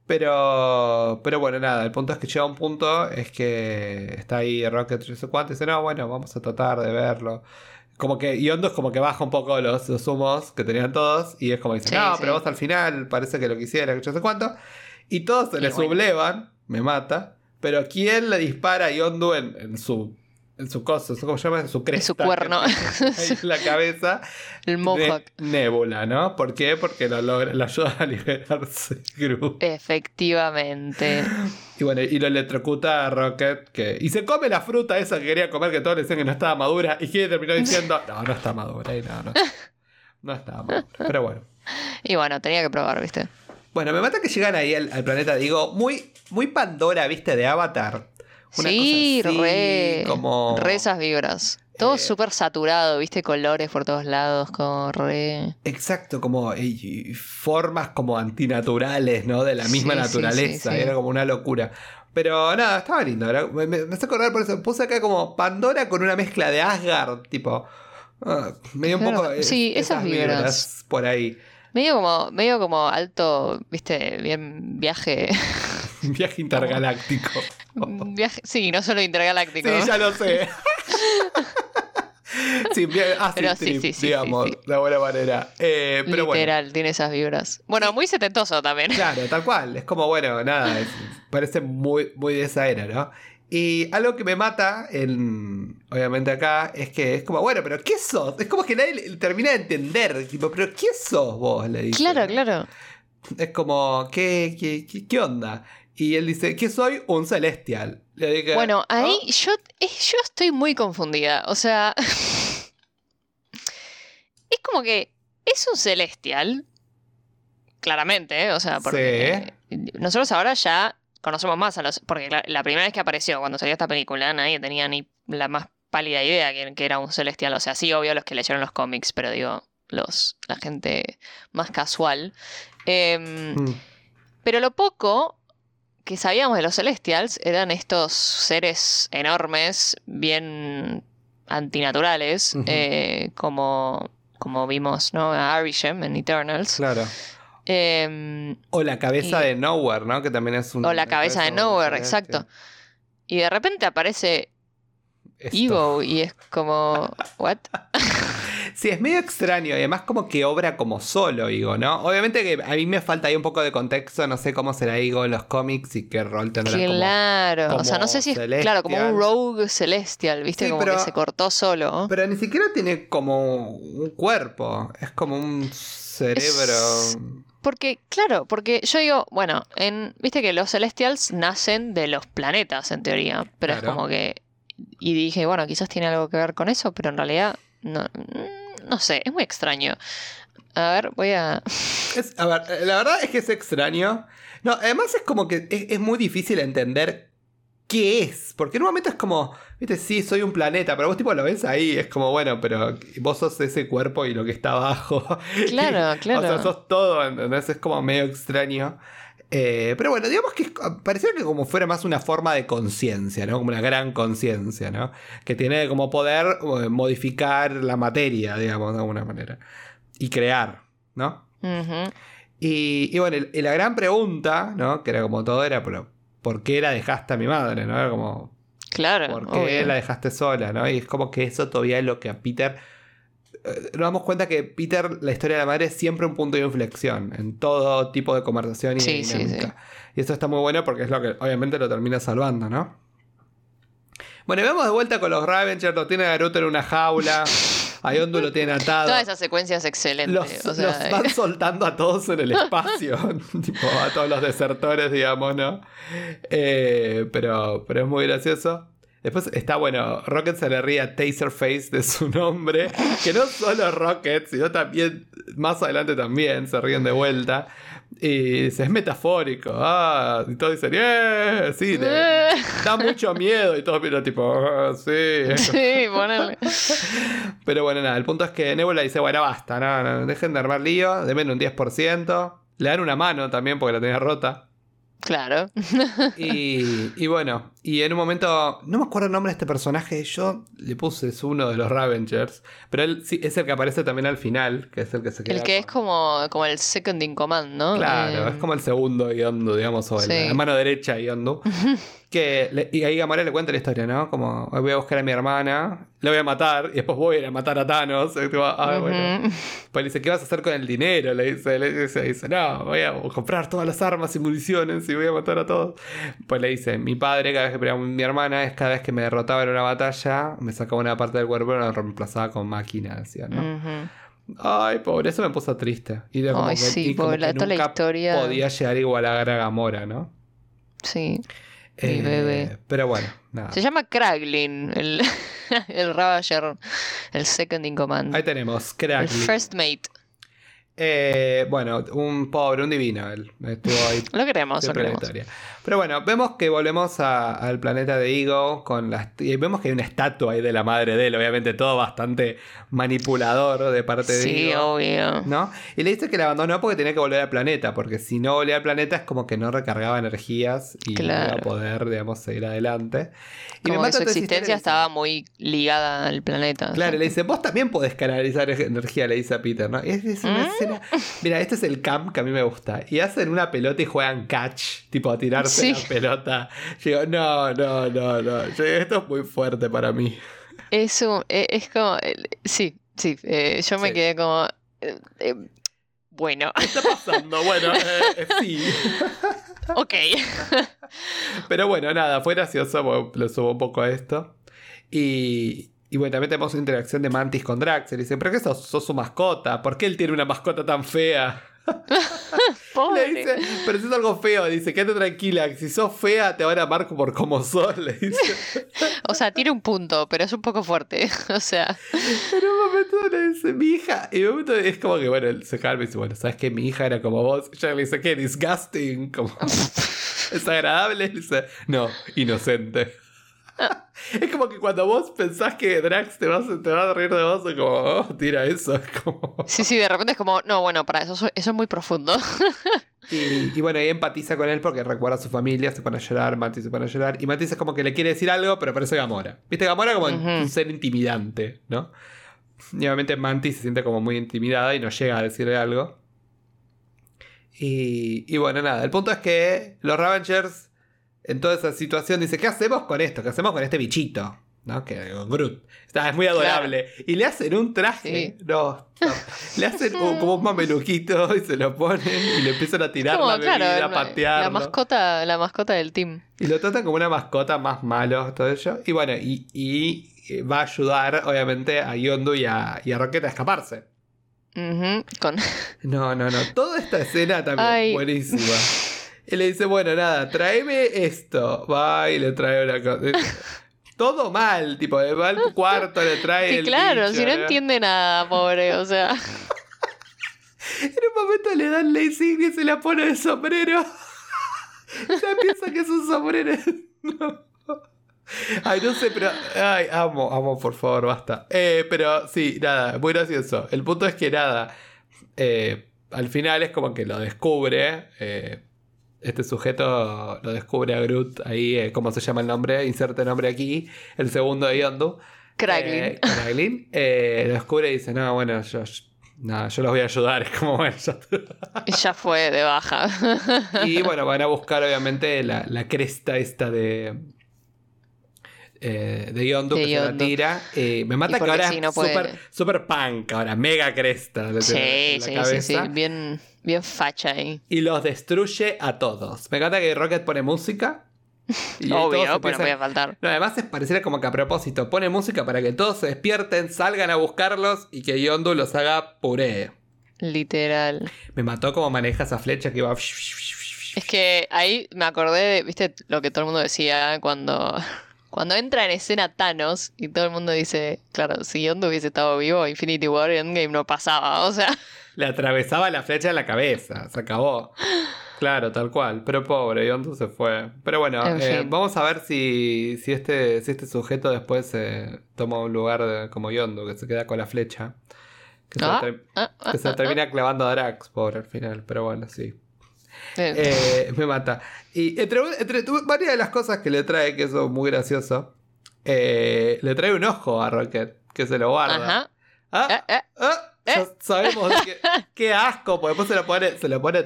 Pero, pero bueno, nada, el punto es que llega un punto, es que está ahí Rocket, yo sé cuánto, y dice, no, bueno, vamos a tratar de verlo. Como que Yondo es como que baja un poco los, los humos que tenían todos, y es como dice, Sí, no, sí. pero vos al final parece que lo quisiera, que yo sé cuánto. Y todos se Y le bueno. sublevan, me mata. Pero ¿quién le dispara a Yondu en, en su en su coso, ¿cómo se llama? En su cresta. su cuerno. en la cabeza. El Mohawk. Nebula, ¿no? ¿Por qué? Porque lo, logra, lo ayuda a liberarse Groot. Efectivamente. Y bueno, y lo electrocuta a Rocket. Que, y se come la fruta esa que quería comer, que todos le decían que no estaba madura. Y que terminó diciendo: No, no está madura. Y no, no, no está madura. Pero bueno. Y bueno, tenía que probar, ¿viste? Bueno, me mata que llegan ahí al, al planeta, digo, muy, muy Pandora, ¿viste? De Avatar. Una sí, cosa así, re. Como... Re esas vibras. Todo Eh, súper saturado, ¿viste? Colores por todos lados, como re. Exacto, como y- formas como antinaturales, ¿no? De la misma Sí, naturaleza. sí, sí. Era como una locura. Pero nada, estaba lindo. era- me, me, me hace acordar por eso. Puse acá como Pandora con una mezcla de Asgard, tipo. ah, me dio un poco. es- sí, esas vibras. por ahí. Medio como, medio como alto, ¿viste? Bien viaje. Viaje intergaláctico. viaje sí, no solo intergaláctico. Sí, ya lo sé. sí, acid Pero sí, trip, sí, sí, digamos, de buena manera. Eh, pero bueno. Literal, tiene esas vibras. Bueno, muy setentoso también. Claro, tal cual. Es como, bueno, nada, es- parece muy, muy de esa era, ¿no? Y algo que me mata, en, obviamente acá, es que es como, bueno, pero ¿qué sos? Es como que nadie termina de entender, tipo, pero ¿qué sos vos? Le dice. Claro, claro. Es como, ¿qué, qué, qué, qué onda? Y él dice, que soy un celestial. Le Bueno, ahí yo, eh, yo estoy muy confundida. O sea, es como que es un celestial, claramente, ¿eh? o sea, porque nosotros ahora ya conocemos más a los... Porque la, la primera vez que apareció, cuando salió esta película, nadie tenía ni la más pálida idea que, que era un celestial. O sea, sí, obvio los que leyeron los cómics, pero digo, los, la gente más casual. Em, Mm, pero lo poco que sabíamos de los Celestials eran estos seres enormes, bien antinaturales, eh, como, como vimos ¿no? a Arishem en Eternals. claro. Em, O la cabeza Y- de Nowhere, ¿no? Que también es un. o la cabeza de Nowhere, exacto. Y de repente aparece. Ego y es como, ¿what? Sí, es medio extraño y además como que obra como solo Igo, ¿no? Obviamente que a mí me falta ahí un poco de contexto, no sé cómo será Igo en los cómics y qué rol tendrá como... Claro, o sea, no sé si es, claro, como un rogue celestial, ¿viste? Sí, como pero- que se cortó solo. Pero ni siquiera tiene como un cuerpo, es como un cerebro... Es- Porque, claro, porque yo digo, bueno, en, viste que los Celestials nacen de los planetas, en teoría, pero es Claro. como que... Y dije, bueno, quizás tiene algo que ver con eso, pero en realidad, no, no sé, es muy extraño. A ver, voy a... Es- a ver, la verdad es que es extraño. No, además es como que es, es muy difícil entender qué es. Porque en un momento es como, viste, sí, soy un planeta, pero vos tipo lo ves ahí, es como, bueno, pero vos sos ese cuerpo y lo que está abajo. Claro, claro. O sea, sos todo, ¿entendés? Es como medio extraño. Eh, pero bueno, digamos que pareciera que como fuera más una forma de conciencia, ¿no? Como una gran conciencia, ¿no? Que tiene como poder eh, modificar la materia, digamos, de alguna manera. Y crear, ¿no? Y, y bueno, y la gran pregunta, ¿no? Que era como todo, era, pero ¿por qué la dejaste a mi madre? ¿No? Era como, Claro, ¿por qué obvio. la dejaste sola? ¿no? Y es como que eso todavía es lo que a Peter... eh, Nos damos cuenta que Peter, la historia de la madre es siempre un punto de inflexión en todo tipo de conversación y Sí, sí, dinámica. Y eso está muy bueno porque es lo que obviamente lo termina salvando, ¿no? Bueno, y vamos de vuelta con los Ravengers, lo tiene Naruto en una jaula, a Yondu lo tiene atado. Toda esa secuencia es excelente. Los, o sea, los van soltando a todos en el espacio, tipo a todos los desertores, digamos, ¿no? Eh, pero, pero es muy gracioso. Después está, bueno, Rocket se le ríe a Taserface de su nombre, que no solo Rocket, sino también, más adelante también, se ríen de vuelta. Y dice, es metafórico. Ah, y todos dicen, ¡eh! Sí, da mucho miedo. Y todos miran tipo, "Ah, sí. sí, ponele. Pero bueno, nada, el punto es que Nebula dice, bueno, basta, no, no, dejen de armar lío, denme un 10%. Le dan una mano también porque la tenía rota. Claro. Y, y bueno, y en un momento, no me acuerdo el nombre de este personaje, yo le puse, es uno de los Ravengers, pero él sí, es el que aparece también al final, que es el que se queda. El que es como, como el second in command, ¿no? Claro, Eh, es como el segundo Yondu, digamos, o el- Sí. la mano derecha de Yondu. que le- y ahí Gamora le cuenta la historia, ¿no? Como "Hoy voy a buscar a mi hermana, la voy a matar y después voy a ir a matar a Thanos. Y tipo, "Ah, bueno". ujú. Pues le dice, ¿qué vas a hacer con el dinero? Le dice, le dice, dice, no, voy a comprar todas las armas y municiones y voy a matar a todos. Pues le dice, mi padre cada que peleaba mi hermana es cada vez que me derrotaba en una batalla, me sacaba una parte del cuerpo y lo reemplazaba con máquina, decía, ¿no? Ay, pobre, eso me puso triste. Y de como Ay, que, sí, y como pobre, que toda la historia- podía llegar a igualar a Gamora, ¿no? Sí. Mi Eh, bebé. Pero bueno, nada. Se llama Kraglin, el, el Ravager, el second in command. Ahí tenemos, El Crackly. first mate. Eh, bueno, un pobre, un divino él. Estuvo ahí Lo queremos, lo queremos. Pero bueno, vemos que volvemos a- al planeta de Ego con las y vemos que hay una estatua ahí de la madre de él, obviamente todo bastante manipulador de parte de Sí, Ego. obvio. ¿No? Y le dice que la abandonó porque tenía que volver al planeta, porque si no volvía al planeta es como que no recargaba energías y no iba a poder, digamos, seguir adelante. Y me Como que su existencia estaba muy ligada al planeta. Claro, le dice, vos también podés canalizar energía, le dice a Peter, ¿no? Es, es una ¿Mm? Escena. Mira, este es el camp que a mí me gusta. Y hacen una pelota y juegan catch, tipo a tirarse Sí. la pelota. Yo digo, no, no, no, no. Yo digo, esto es muy fuerte para mí. Es, un- e- es como. Sí, sí. eh, yo me Sí. quedé como. eh, eh, bueno, ¿Qué está pasando? Bueno, sí. ok. Pero bueno, nada, fue gracioso, le subo un poco a esto. Y, y bueno, también tenemos una interacción de Mantis con Drax. Y le dicen, ¿pero qué sos, sos su mascota? ¿Por qué él tiene una mascota tan fea? Pobre. Le dice, pero si es algo feo, dice, quédate tranquila, que si sos fea te van a amar por como sos, le dice. O sea, tiene un punto, pero es un poco fuerte. O sea, En un momento le dice, mi hija, y en un momento es como que, bueno, él se calma y dice, bueno, ¿sabes que Mi hija era como vos. Y ella le dice, ¿qué? Disgusting, como, es agradable. Le dice, no, inocente. Es como que cuando vos pensás que Drax te, vas, te va a reír de vos, es como, oh, tira eso, es como... sí, sí, de repente es como, no, bueno, para eso, eso es muy profundo. Y, y bueno, empatiza con él porque recuerda a su familia, se pone a llorar, Mantis se pone a llorar. Y Mantis es como que le quiere decir algo, pero parece Gamora. ¿Viste? Gamora como un ser intimidante, ¿no? Y obviamente Mantis se siente como muy intimidada y no llega a decirle algo. Y, y bueno, nada, el punto es que los Ravengers en toda esa situación dicen, ¿qué hacemos con esto? ¿Qué hacemos con este bichito? ¿No? Que Groot. Está, es muy adorable. Y le hacen un traje. No, no. Le hacen un- como un mameluquito y se lo ponen y le empiezan a tirar Como, la bebida, claro, a la, patearlo. la mascota, la mascota del team. Y lo tratan como una mascota más malo, todo ello. Y bueno, y, y, eh, va a ayudar, obviamente, a Yondu y a, y a Rocket a escaparse. Con... No, no, no. Toda esta escena también Ay. buenísima. Y le dice, bueno, nada, tráeme esto. Va y le trae una cosa. Todo mal, tipo, va al cuarto, le trae Sí, el claro, bicho, si no entiende nada, pobre, o sea. En un momento le dan la insignia y se la pone de sombrero. ya piensa que es un sombrero. No. Ay, no sé, pero. Ay, amo, amo, por favor, basta. Eh, pero sí, nada, muy gracioso. El punto es que nada. eh, al final es como que lo descubre. eh, este sujeto lo descubre a Groot. Ahí, eh, ¿cómo se llama el nombre? Inserte nombre aquí. El segundo de Yondu. Kraglin. Eh, Kraglin, eh, lo descubre y dice: No, bueno, yo, no, yo los voy a ayudar. Es como, bueno, ya fue de baja. Y bueno, van a buscar obviamente la, la cresta esta de. eh, de Yondu De que se la tira. Eh, me mata que ahora sí, no es puede. super, super punk, ahora mega cresta. sí, la sí, sí, sí. Bien, bien facha ahí. Y los destruye a todos. Me encanta que Rocket pone música. Y Obvio, pues no podía faltar. No, además es pareciera como que a propósito pone música para que todos se despierten, salgan a buscarlos y que Yondu los haga puré. Literal. Me mató como maneja esa flecha que iba. Es que ahí me acordé de, viste, lo que todo el mundo decía cuando, cuando entra en escena Thanos y todo el mundo dice, claro, si Yondu hubiese estado vivo, Infinity War Endgame no pasaba, o sea, Le atravesaba la flecha en la cabeza. Se acabó. Claro, tal cual. Pero pobre, Yondu se fue. Pero bueno, En eh, vamos a ver si, si, este, si este sujeto después eh, toma un lugar de- como Yondu, que se queda con la flecha. Que se, Ah, ah, ah, se termina clavando a Drax, pobre al final. Pero bueno, sí. Eh, me mata. Y entre, entre varias de las cosas que le trae, que eso es muy gracioso, eh, le trae un ojo a Rocket, que se lo guarda. Ajá. Ah, Eh, ah, sabemos que, qué asco, porque después se lo pone, se lo pone.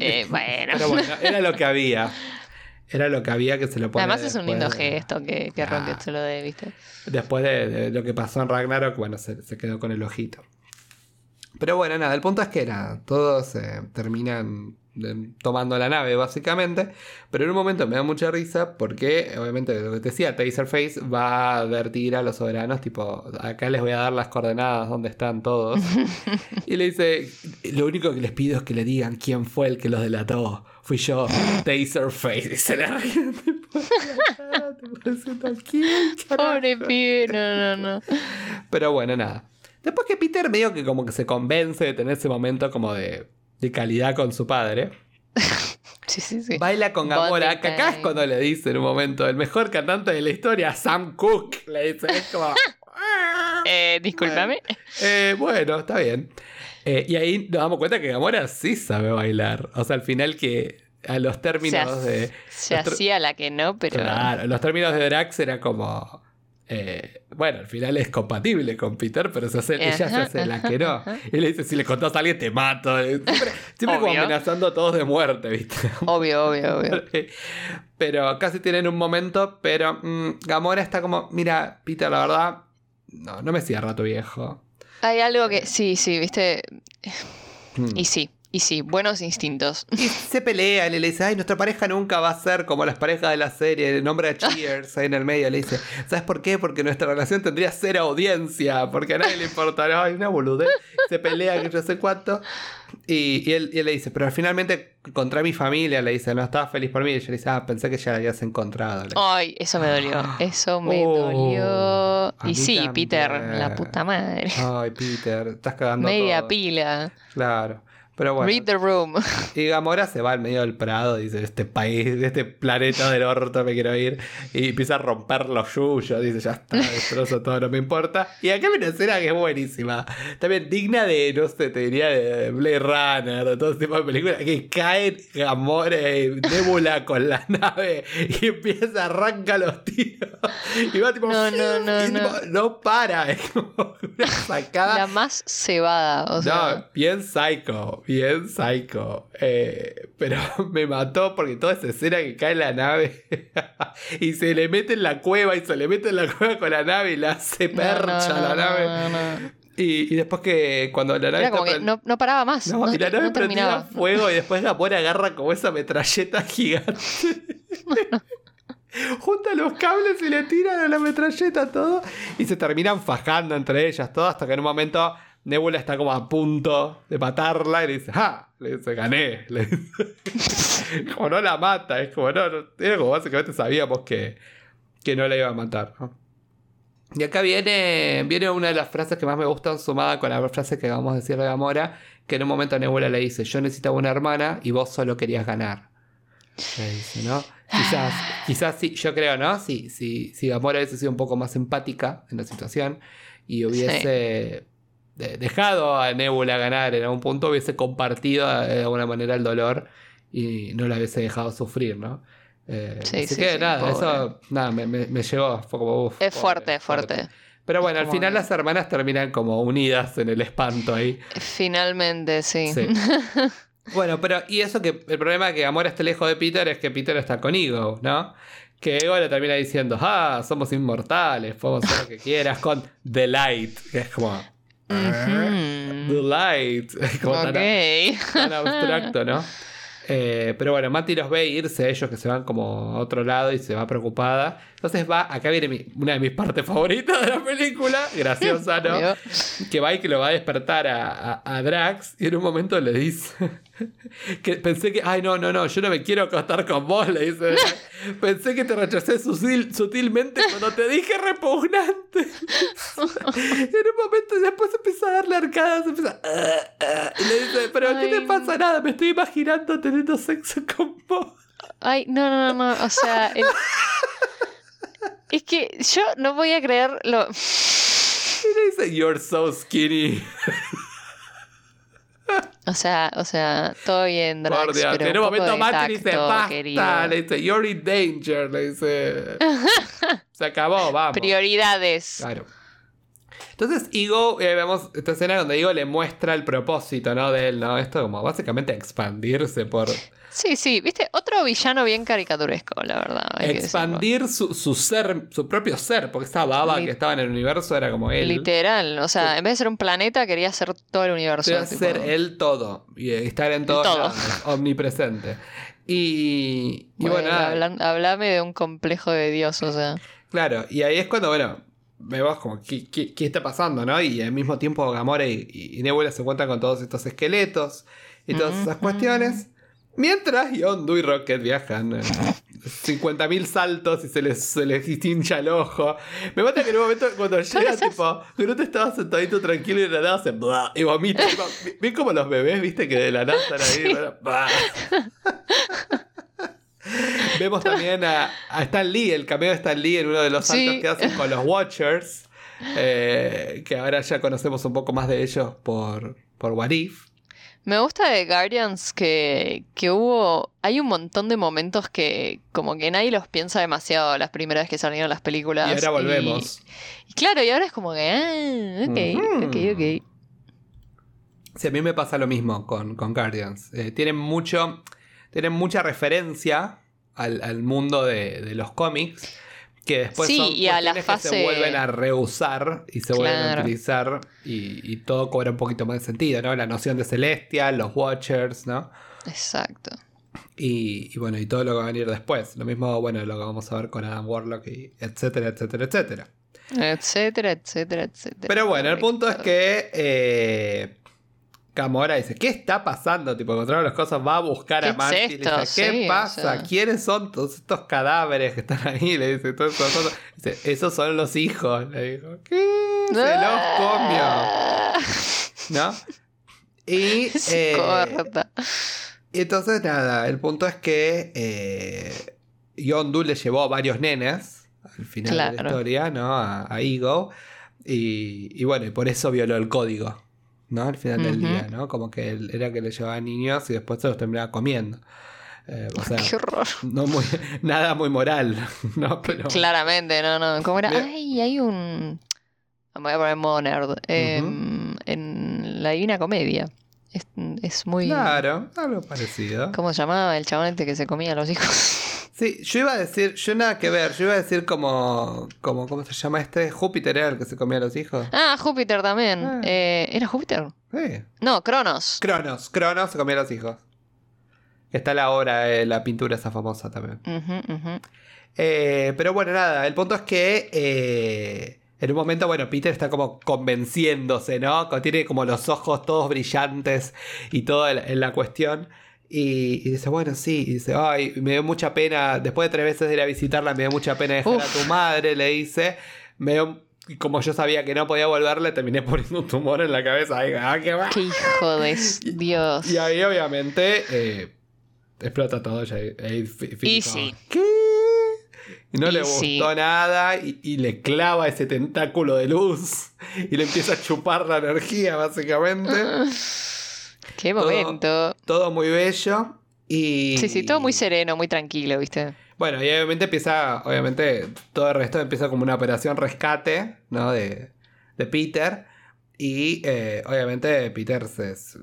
Eh, bueno. Pero bueno, era lo que había. Era lo que había que se lo pone. Además es un lindo de- gesto que, que Ah. Rocket se lo dé, viste. Después de, de lo que pasó en Ragnarok, bueno, se, se quedó con el ojito. Pero bueno, nada, el punto es que nada, todos eh, terminan tomando la nave básicamente, pero en un momento me da mucha risa porque obviamente lo que te decía, Taserface va a advertir a los soberanos tipo, acá les voy a dar las coordenadas donde están todos. y le dice, lo único que les pido es que le digan quién fue el que los delató. Fui yo, Taserface. Y se le Pobre pibe, no, no, no. Pero bueno, nada. Después que Peter medio que como que se convence de tener ese momento como de de calidad con su padre. Sí, sí, sí. Baila con Gamora. Que acá es cuando le dice en un momento, el mejor cantante de la historia, Sam Cooke. Le dice, es como... eh, discúlpame. Eh, bueno, está bien. Eh, y ahí nos damos cuenta que Gamora sí sabe bailar. O sea, al final que a los términos de... Se hacía la que no, pero... Claro, los términos de Drax era como... Eh, bueno, al final es compatible con Peter, pero se hace, ella se hace la que no. Y le dice, si le contás a alguien te mato. Siempre, como amenazando a todos de muerte, ¿viste? Obvio, obvio, obvio. Pero casi tienen un momento, pero mm, Gamora está como, mira, Peter, la verdad, no, no me cierra tu viejo. Hay algo que, sí, sí, viste. Hmm. Y sí, y sí, buenos instintos. Y se pelea, le dice, ay, nuestra pareja nunca va a ser como las parejas de la serie, nombre de Cheers ahí en el medio, le dice, ¿sabes por qué? Porque nuestra relación tendría cero audiencia, porque a nadie le importa, ay, una boludez. Se pelea, que yo sé cuánto. Y, él, le dice, pero finalmente contra mi familia, le dice, no estaba feliz por mí. Y ella le dice, ah, pensé que ya la habías encontrado. Ay, eso me dolió, eso me oh, dolió. Y sí, Peter, la puta madre. Ay, Peter, estás cagando. Media pila. Claro. Pero bueno. Read the room. Y Gamora se va al medio del prado, dice, este país, este planeta del orto me quiero ir. Y empieza a romper los yuyos, dice, ya está, destrozo todo, no me importa. Y acá hay una escena que es buenísima. También digna de, no sé, te diría de Blade Runner, de todo ese tipo de películas, que caen Gamora y Nebula con la nave y empieza, a arrancar los tiros. Y va tipo, no, no, no, no. no para, es como una sacada. La más cebada, o sea. No, bien psycho bien psycho. Eh, pero me mató porque toda esa escena que cae en la nave y se le mete en la cueva y se le mete en la cueva con la nave y la hace percha la nave. Y, después que cuando la nave. no, paraba más. No, y la nave prendía fuego y después la pone agarra como esa metralleta gigante. Junta los cables y le tiran a la metralleta todo. Y se terminan fajando entre ellas todo hasta que en un momento Nebula está como a punto de matarla y le dice, ¡ah! Le dice, gané. como no la mata, es como, no, como básicamente sabíamos que, que no la iba a matar. Y acá viene, viene una de las frases que más me gustan, sumada con la frase que vamos a decir de Gamora, que en un momento Nebula le dice, yo necesitaba una hermana y vos solo querías ganar. Le dice, ¿no? Quizás, quizás sí, yo creo, ¿no? Si, si Gamora hubiese sido un poco más empática en la situación y hubiese dejado a Nebula ganar en algún punto, hubiese compartido de alguna manera el dolor y no la hubiese dejado sufrir, ¿no? Eh, así que nada, eso nada, me, me, llegó, fue como Es fuerte, fuerte, Pero bueno, al final las hermanas terminan como unidas en el espanto ahí. Finalmente, sí. bueno, pero y eso que el problema que Amor esté lejos de Peter es que Peter está con Ego, ¿no? Que Ego le termina diciendo, ah, somos inmortales, podemos hacer lo que quieras con The Light, que es como, The Light. Como tan, abstracto, ¿no? Eh, pero bueno, Mati los ve irse, ellos que se van como a otro lado y se va preocupada. Entonces va, acá viene una de mis partes favoritas de la película, graciosa, ¿no? que va y que lo va a despertar a, Drax y en un momento le dice que pensé que, ay, no, no, no, yo no me quiero acostar con vos, le dice. pensé que te rechacé sutilmente cuando te dije repugnante. en un momento después empieza a darle arcadas, empieza ah", y le dice, pero ¿qué te pasa? Nada, me estoy imaginando teniendo sexo con vos. Ay, no, no, no, o sea... Es que yo no voy a le dice, You're so skinny. O sea, o sea, todo bien, Drax, pero en un, momento Mati dice, basta, le dice, you're in danger, le dice, se acabó, vamos. Prioridades. Claro. Entonces Ego, eh, vemos esta escena donde Ego le muestra el propósito, ¿no? De él, ¿no? Esto como básicamente expandirse por... Sí, sí, viste, otro villano bien caricaturesco, la verdad. Expandir su, su ser, su propio ser, porque esa baba Lit- que estaba en el universo era como él. Literal, o sea, en vez de ser un planeta, quería ser todo el universo. Debe tipo. ser él todo y estar en todos todo. omnipresente. Y, y bueno, hablame de un complejo de Dios, o sea. claro, y ahí es cuando, bueno, vemos como qué, qué- qué está pasando, ¿no? Y al mismo tiempo Gamora y, y Nebula se encuentran con todos estos esqueletos y todas esas Ujú. cuestiones. Mientras Yondu y Rocket viajan eh, 50.000 saltos y se les, se les hincha el ojo. Me mata que en un momento cuando llega, tipo, Groot estaba sentadito tranquilo y de la nada hace "Blah", y vomita. tipo, ¿Ven como los bebés, viste? Que de la nada están ahí. Vemos también a, a Stan Lee, el cameo de Stan Lee en uno de los saltos Sí. que hacen con los Watchers. eh, que ahora ya conocemos un poco más de ellos por, por What If. Me gusta de Guardians que, que hubo. Hay un montón de momentos que, como que nadie los piensa demasiado las primeras vez que salieron las películas. Y ahora volvemos. y claro, y ahora es como que. Ah, ok, Ujú. ok, ok. Sí, a mí me pasa lo mismo con, con Guardians. Eh, tienen mucho. Tienen mucha referencia al, al mundo de, de los cómics. Que después Sí, son y a la cuestiones que se vuelven a reusar y se vuelven a utilizar. Y, y todo cobra un poquito más de sentido, ¿no? La noción de Celestial, los Watchers, ¿no? Exacto. Y, y bueno, y todo lo que va a venir después. Lo mismo, bueno, lo que vamos a ver con Adam Warlock y etcétera, etcétera, etcétera. Etcétera, etcétera, etcétera. Pero bueno, el punto es que eh, Gamora dice, ¿qué está pasando? Tipo, encontraron las cosas, va a buscar ¿Qué a es Mantis. y esto? dice, ¿qué Sí, o pasa? sea. ¿Quiénes son todos estos cadáveres que están ahí? Le dice, todas esas cosas. Dice, esos son los hijos. Le dijo, ¿qué? Se los comió. ¿No? Y, Se eh, corta. y entonces, nada, el punto es que eh, Yondu le llevó a varios nenes al final de la historia, ¿no? A, a Ego. Y, y bueno, y por eso violó el código, ¿no? Al final del día, ¿no? Como que él era que le llevaba niños y después se los terminaba comiendo. Eh, o sea, Qué horror. no muy, nada muy moral, ¿no? Pero, Claramente, no, no. ¿Cómo era? Mira. Ay, hay un. Me voy a poner modo nerd. Em, En la Divina Comedia. Es, es muy. Claro, algo parecido. ¿Cómo se llamaba el chabón este que se comía a los hijos? Sí, yo iba a decir, yo nada que ver, yo iba a decir como, como ¿cómo se llama este? Júpiter era el que se comía a los hijos. Ah, Júpiter también. Ah. Eh, ¿Era Júpiter? Sí. No, Cronos. Cronos, Cronos se comía a los hijos. Está la obra, eh, la pintura esa famosa también. Eh, pero bueno, nada, el punto es que eh, en un momento, bueno, Peter está como convenciéndose, ¿no? Tiene como los ojos todos brillantes y todo en, la cuestión. Y, y dice, bueno, sí, y dice, ay, me dio mucha pena, después de tres veces de ir a visitarla, me dio mucha pena dejar Uf. a tu madre, le dice. Me dio- y como yo sabía que no podía volverle, terminé poniendo un tumor en la cabeza. Ay, ah, qué va. Qué hijo de Dios. Y ahí obviamente eh, explota todo. Ya, ahí Y sí. ¿Qué? Y no Y le gustó sí. nada y, y le clava ese tentáculo de luz y le empieza a chupar la energía básicamente. Qué momento. Todo muy bello. Y, Sí, sí, todo muy sereno, muy tranquilo, ¿viste? Bueno, y obviamente empieza, obviamente, todo el resto empieza como una operación rescate, ¿no? De, de Peter. Y eh, obviamente Peter se, se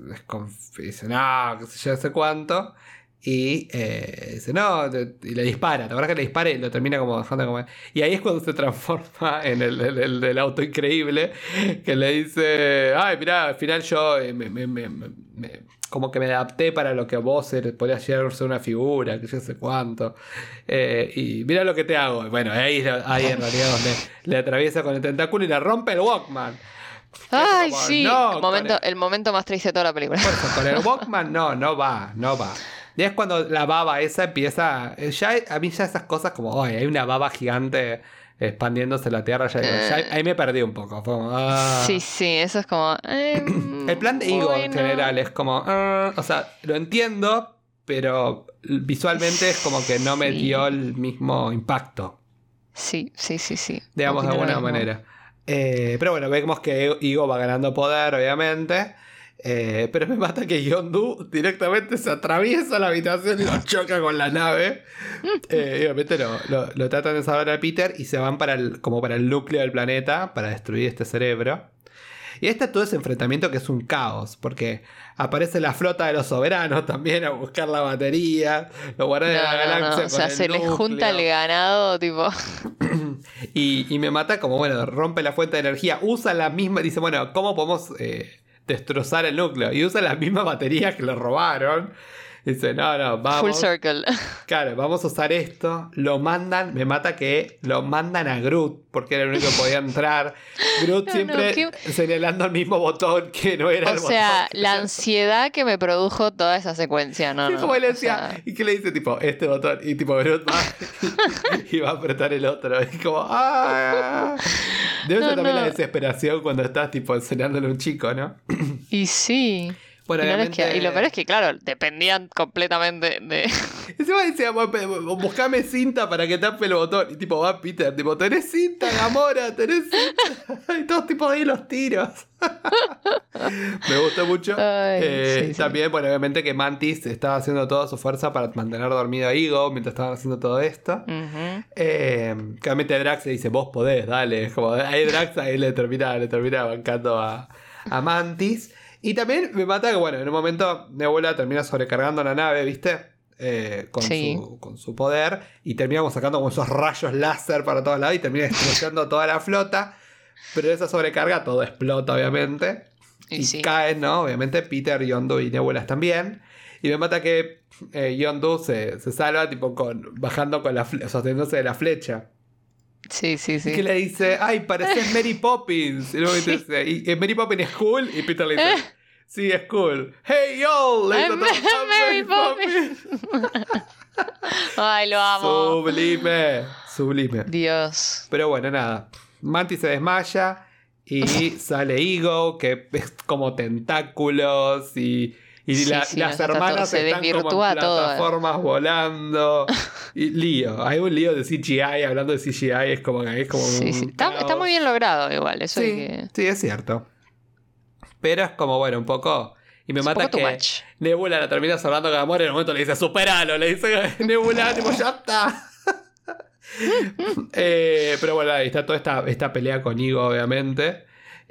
dice, no, que sé yo, no sé cuánto. Y eh, dice, no, te- y le dispara. La verdad que le dispara y lo termina como dejando como. Y ahí es cuando se transforma en el, el- el del auto increíble. Que le dice, ay, mirá, al final yo eh, me- me- me- me- me- como que me adapté para lo que vos eres, podías llegar a ser una figura, que yo sé cuánto. Eh, y mira lo que te hago. Bueno, ahí, ahí en realidad donde le atraviesa con el tentáculo y le rompe el Walkman. Ay, como, sí. no, el, momento, el momento más triste de toda la película. Por eso, con el Walkman no, no va, no va. Y es cuando la baba esa empieza. eh, Ya, a mí ya esas cosas como, ay, hay una baba gigante expandiéndose la tierra. Ya, digo, ya- ahí me perdí un poco. Como, ah. Sí, sí, eso es como. eh, El plan de Ego en general es como, ah, o sea, lo entiendo, pero visualmente es como que no me Sí. dio el mismo impacto, Sí, sí, sí, sí. digamos de alguna manera. Eh, pero bueno, vemos que Ego va ganando poder, obviamente. Eh, pero me mata que Yondu directamente se atraviesa la habitación y lo choca con la nave. Eh, y obviamente lo, lo- lo tratan de salvar a Peter y se van para el, como para el núcleo del planeta para destruir este cerebro. Y ahí está todo ese enfrentamiento que es un caos, porque aparece la flota de los soberanos también a buscar la batería, los guardianes de la No, no, no, galaxia. O sea, con se les junta el ganado, tipo. Y, y me mata como, bueno, rompe la fuente de energía, usa la misma, dice, bueno, ¿cómo podemos eh, destrozar el núcleo? Y usa las mismas baterías que le robaron. Dice, no, no, Full vamos. circle. Claro, vamos a usar esto. Lo mandan, me mata que lo mandan a Groot, porque era el único que podía entrar. Groot No, no, siempre señalando el mismo botón que no era O el sea, botón. la ansiedad que me produjo toda esa secuencia, no, Sí, no. como él o decía, sea, ¿y qué le dice? Tipo, este botón, y tipo, Groot va y va a apretar el otro. Y como, ¡ah! Debe No, ser también no. la desesperación cuando estás, tipo, enseñándole a un chico, ¿no? Y sí. Bueno, y, obviamente- y lo peor es que, claro, dependían completamente de. Encima decía, "Bu- bu- buscame cinta para que tape el botón. Y tipo, va Peter, tipo, tenés cinta, Gamora, tenés cinta. y todos tipo ahí los tiros. Me gustó mucho. Ay, Eh, sí, sí. También, bueno, obviamente que Mantis estaba haciendo toda su fuerza para mantener dormido a Ego mientras estaban haciendo todo esto. Ujú. Eh, claramente Drax le dice, vos podés, dale. Es Como, ahí Drax ahí le termina, le termina bancando a, a Mantis. Y también me mata que, bueno, en un momento Nebula termina sobrecargando la nave, ¿viste? Eh, con, Sí. su, con su poder. Y terminamos sacando como esos rayos láser para todos lados y termina destruyendo toda la flota. Pero esa sobrecarga todo explota, obviamente. Y Y, sí. caen, ¿no? Obviamente Peter, Yondu y Nebula también. Y me mata que eh, Yondu se, se salva tipo con bajando con la sosteniéndose de la flecha. Sí, sí, sí. que le dice, ay, pareces Mary Poppins. Y luego dice, y, y Mary Poppins es cool. Y Peter le dice, sí, es cool. Hey, yo, le dice I'm "I'm Mary Ay, lo amo. Sublime, sublime. Dios. Pero bueno, nada. Mantis se desmaya y sale Ego, que es como tentáculos y, y Sí, la- sí, las hermanas todo- se están como en desvirtúa todo. plataformas volando. Y lío. Hay un lío de CGI, hablando de CGI, es como, es como Sí, un. Está, muy bien logrado igual, eso Sí, que... sí, es cierto. Pero es como, bueno, un poco... Y me Es mata que much. Nebula la termina salvando a Gamora y en el momento le dice, superalo, le dice Nebula, tipo, ya está. Eh, pero bueno, ahí está toda esta, esta pelea con Igo, obviamente.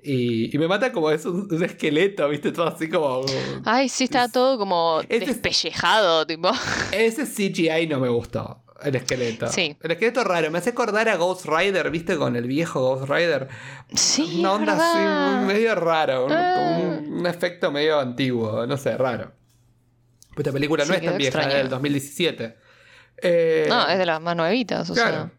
Y, y me mata como es un, un esqueleto, ¿viste? Todo así como... Ay, sí, está todo como Ese es- despellejado, tipo. Ese CGI no me gustó, el esqueleto. Sí. El esqueleto raro, me hace acordar a Ghost Rider, ¿viste? Con el viejo Ghost Rider. Sí, Una onda verdad. así, medio raro, Ah. un, un efecto medio antiguo, no sé, raro. Pues esta película no es tan vieja, es del 2017. Eh, No, es de las más nuevitas, o Claro. sea.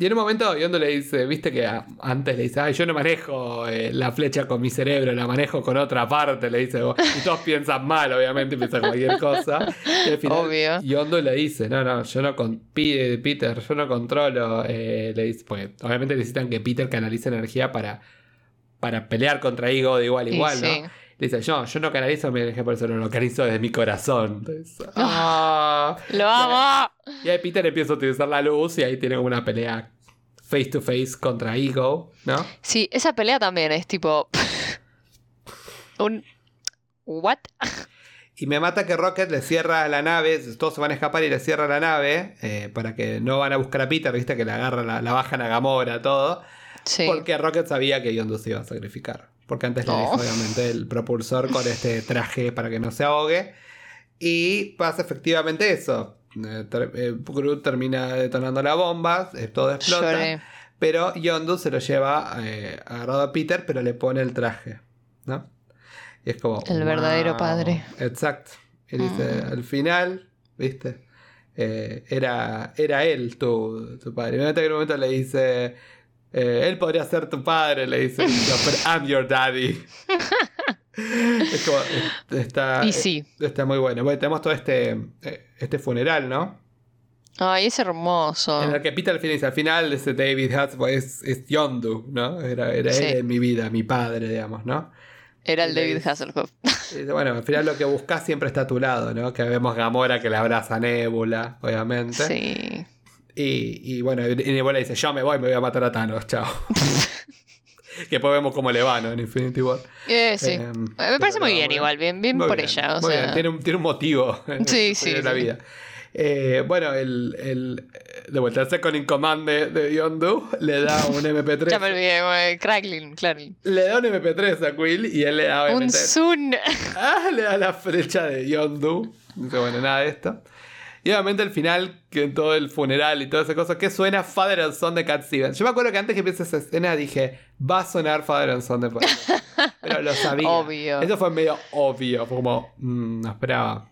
Y en un momento Yondo le dice, viste que antes le dice, ay, yo no manejo eh, la flecha con mi cerebro, la manejo con otra parte, le dice, y todos piensan mal, obviamente, piensan cualquier cosa. Y al final. Yondo le dice, no, no, yo no con Peter, yo no controlo, eh, le dice, porque obviamente necesitan que Peter canalice energía para, para pelear contra Ego de igual a igual, ¿no? sí. Dice, yo, yo no canalizo mi energía, por eso no lo canalizo desde mi corazón. Entonces, ah. ¡Lo amo! Y ahí Peter empieza a utilizar la luz y ahí tiene como una pelea face to face contra Ego, ¿no? Sí, esa pelea también es tipo. un. ¿What? Y me mata que Rocket le cierra la nave, todos se van a escapar y le cierra la nave eh, para que no van a buscar a Peter, viste que la agarran, la, la bajan a Gamora, todo. Sí. Porque Rocket sabía que Yondu se iba a sacrificar. Porque antes le No. dejó obviamente el propulsor con este traje para que no se ahogue. Y pasa efectivamente eso. Eh, ter- eh, Groot termina detonando la bomba, eh, todo explota. Lloré. Pero Yondu se lo lleva eh, agarrado a Peter, pero le pone el traje. ¿No? Y es como. El verdadero padre. Exacto. Y dice, Mm. al final, ¿viste? Era, era él tu, tu padre. Y en un momento le dice. Eh, él podría ser tu padre, le dice. "No, pero I'm your daddy. es como. eh, Está, Y sí. Está muy bueno. Bueno, tenemos todo este, eh, este funeral, ¿no? Ay, es hermoso. En el que Peter al final dice, al final ese David Hasselhoff es, es Yondu, ¿no? Era, era Sí. él en mi vida, mi padre, digamos, ¿no? Era el David Hasselhoff. Bueno, al final lo que buscas siempre está a tu lado, ¿no? Que vemos Gamora que le abraza a Nebula, obviamente. Sí. Y, y bueno, y Nebula dice, yo me voy, me voy a matar a Thanos, chao. que después vemos cómo le va, ¿no? En Infinity War. Eh, sí. Eh, me parece muy bien igual, bien, bien Muy por bien, ella. O muy sea, bien. Tiene, un, tiene un motivo en Sí, en sí, la sí. vida. Eh, bueno, el, el, de vuelta, el Second in Command de, de Yondu le da un MP3. ya me olvidé, güey, Cracklin, claro. le da un MP3 a Quill y él le da Un obviamente. Zoom. Ah, le da la flecha de Yondu. Dice, bueno, nada de esto. Y obviamente al final, que en todo el funeral y toda esa cosa, que suena Father and Son de Cat Stevens. Yo me acuerdo que antes que empiece esa escena dije, va a sonar Father and Son de Father. Pero lo sabía. Obvio. Eso fue medio obvio. Fue como, mm, no esperaba.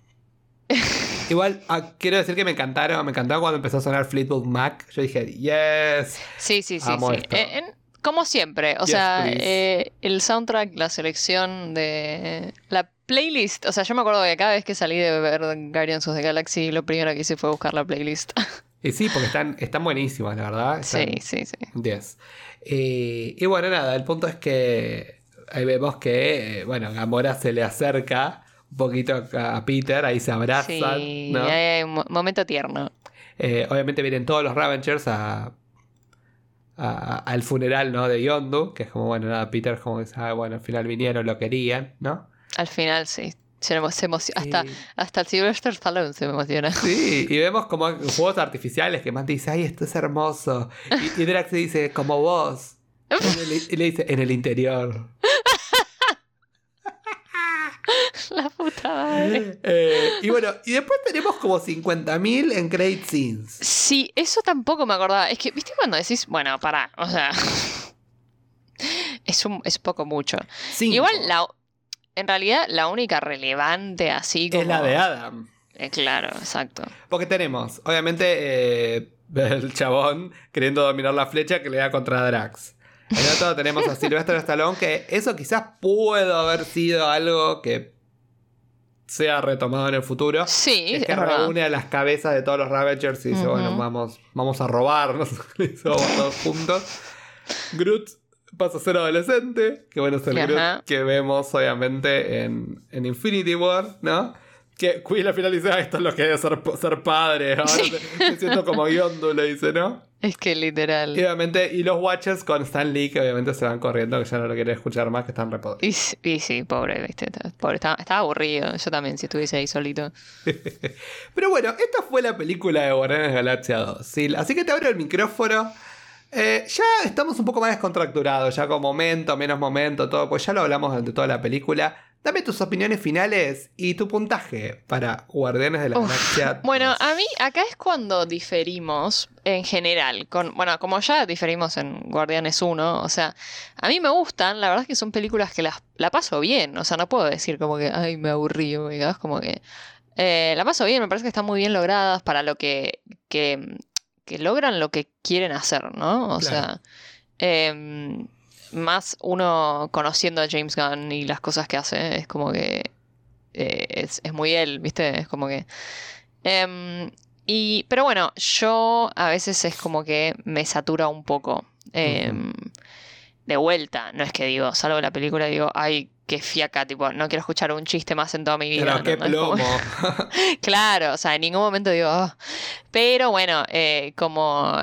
Igual, ah, quiero decir que me encantaron. Me encantaron cuando empezó a sonar Fleetwood Mac. Yo dije, yes. Sí, sí, sí. Sí. Eh, en- como siempre, o Yes, sea, eh, el soundtrack, la selección de la playlist, o sea, yo me acuerdo que cada vez que salí de ver Guardians of the Galaxy, lo primero que hice fue buscar la playlist. Y sí, porque están, están buenísimas, la verdad. sí, Están- sí, sí. 10. Eh, y bueno, nada, el punto es que ahí vemos que, eh, bueno, Gamora se le acerca un poquito a Peter, ahí se abrazan, Sí, ¿no? hay un mo- momento tierno. Eh, obviamente vienen todos los Ravengers a, al funeral, ¿no? De Yondu, que es como, bueno, nada, Peter como que sabe, bueno, al final vinieron, lo querían, ¿no? Al final, sí. Se, emo- se emocio- hasta, hasta el Sylvester Stallone se me emociona. Sí, y vemos como juegos artificiales que Mandy dice, ay, esto es hermoso. Y, y Drax dice, como vos. Y le dice, en el interior. La puta madre. Eh, y bueno, y después tenemos como 50.000 en Great Scenes. Sí, eso tampoco me acordaba. Es que, ¿viste cuando decís, bueno, pará, o sea. Es un es poco mucho. Cinco. Igual, la, en realidad, la única relevante así como. es la de Adam. Eh, claro, exacto. Porque tenemos, obviamente, eh, el chabón queriendo dominar la flecha que le da contra Drax. En otro tenemos a Sylvester Stallone, que eso quizás pudo haber sido algo que sea retomado en el futuro. Sí, es es, que verdad. reúne a las cabezas de todos los Ravagers y dice, bueno, vamos, vamos a robarnos. Todos juntos. Groot pasa a ser adolescente, que bueno es el. Groot que vemos obviamente en, en Infinity War, ¿no? Que Quill al final dice, ah, esto es lo que es ser, ser padre, ahora Sí. te- me siento como le dice, ¿no? Es que literal. Y obviamente, y los Watchers con Stan Lee, que obviamente se van corriendo, que ya no lo quieren escuchar más, que están repodridos. Y, sí, pobre, ¿viste? Pobre, estaba, estaba aburrido. Yo también, si estuviese ahí solito. Pero bueno, esta fue la película de Guardianes Galaxia 2. ¿sí? Así que te abro el micrófono. Eh, ya estamos un poco más descontracturados, ya con momento, menos momento, todo, pues ya lo hablamos durante toda la película. Dame tus opiniones finales y tu puntaje para Guardianes de la Uf, Galaxia. Bueno, 2. a mí acá es cuando diferimos en general. Con, bueno, como ya diferimos en Guardianes 1, o sea, a mí me gustan, la verdad es que son películas que las, la paso bien. O sea, no puedo decir como que, ay, me aburrí. Es como que eh, la paso bien, me parece que están muy bien logradas para lo que, que, que logran lo que quieren hacer, ¿no? O Claro. sea, em, más uno conociendo a James Gunn y las cosas que hace, es como que eh, es, es muy él, ¿viste? Es como que... em, y, pero bueno, yo a veces es como que me satura un poco. em, De vuelta, no es que digo, salgo de la película y digo, ay, qué fiaca, tipo, no quiero escuchar un chiste más en toda mi vida. Pero qué plomo. Claro, o sea, en ningún momento digo, "Ah". pero bueno, eh, como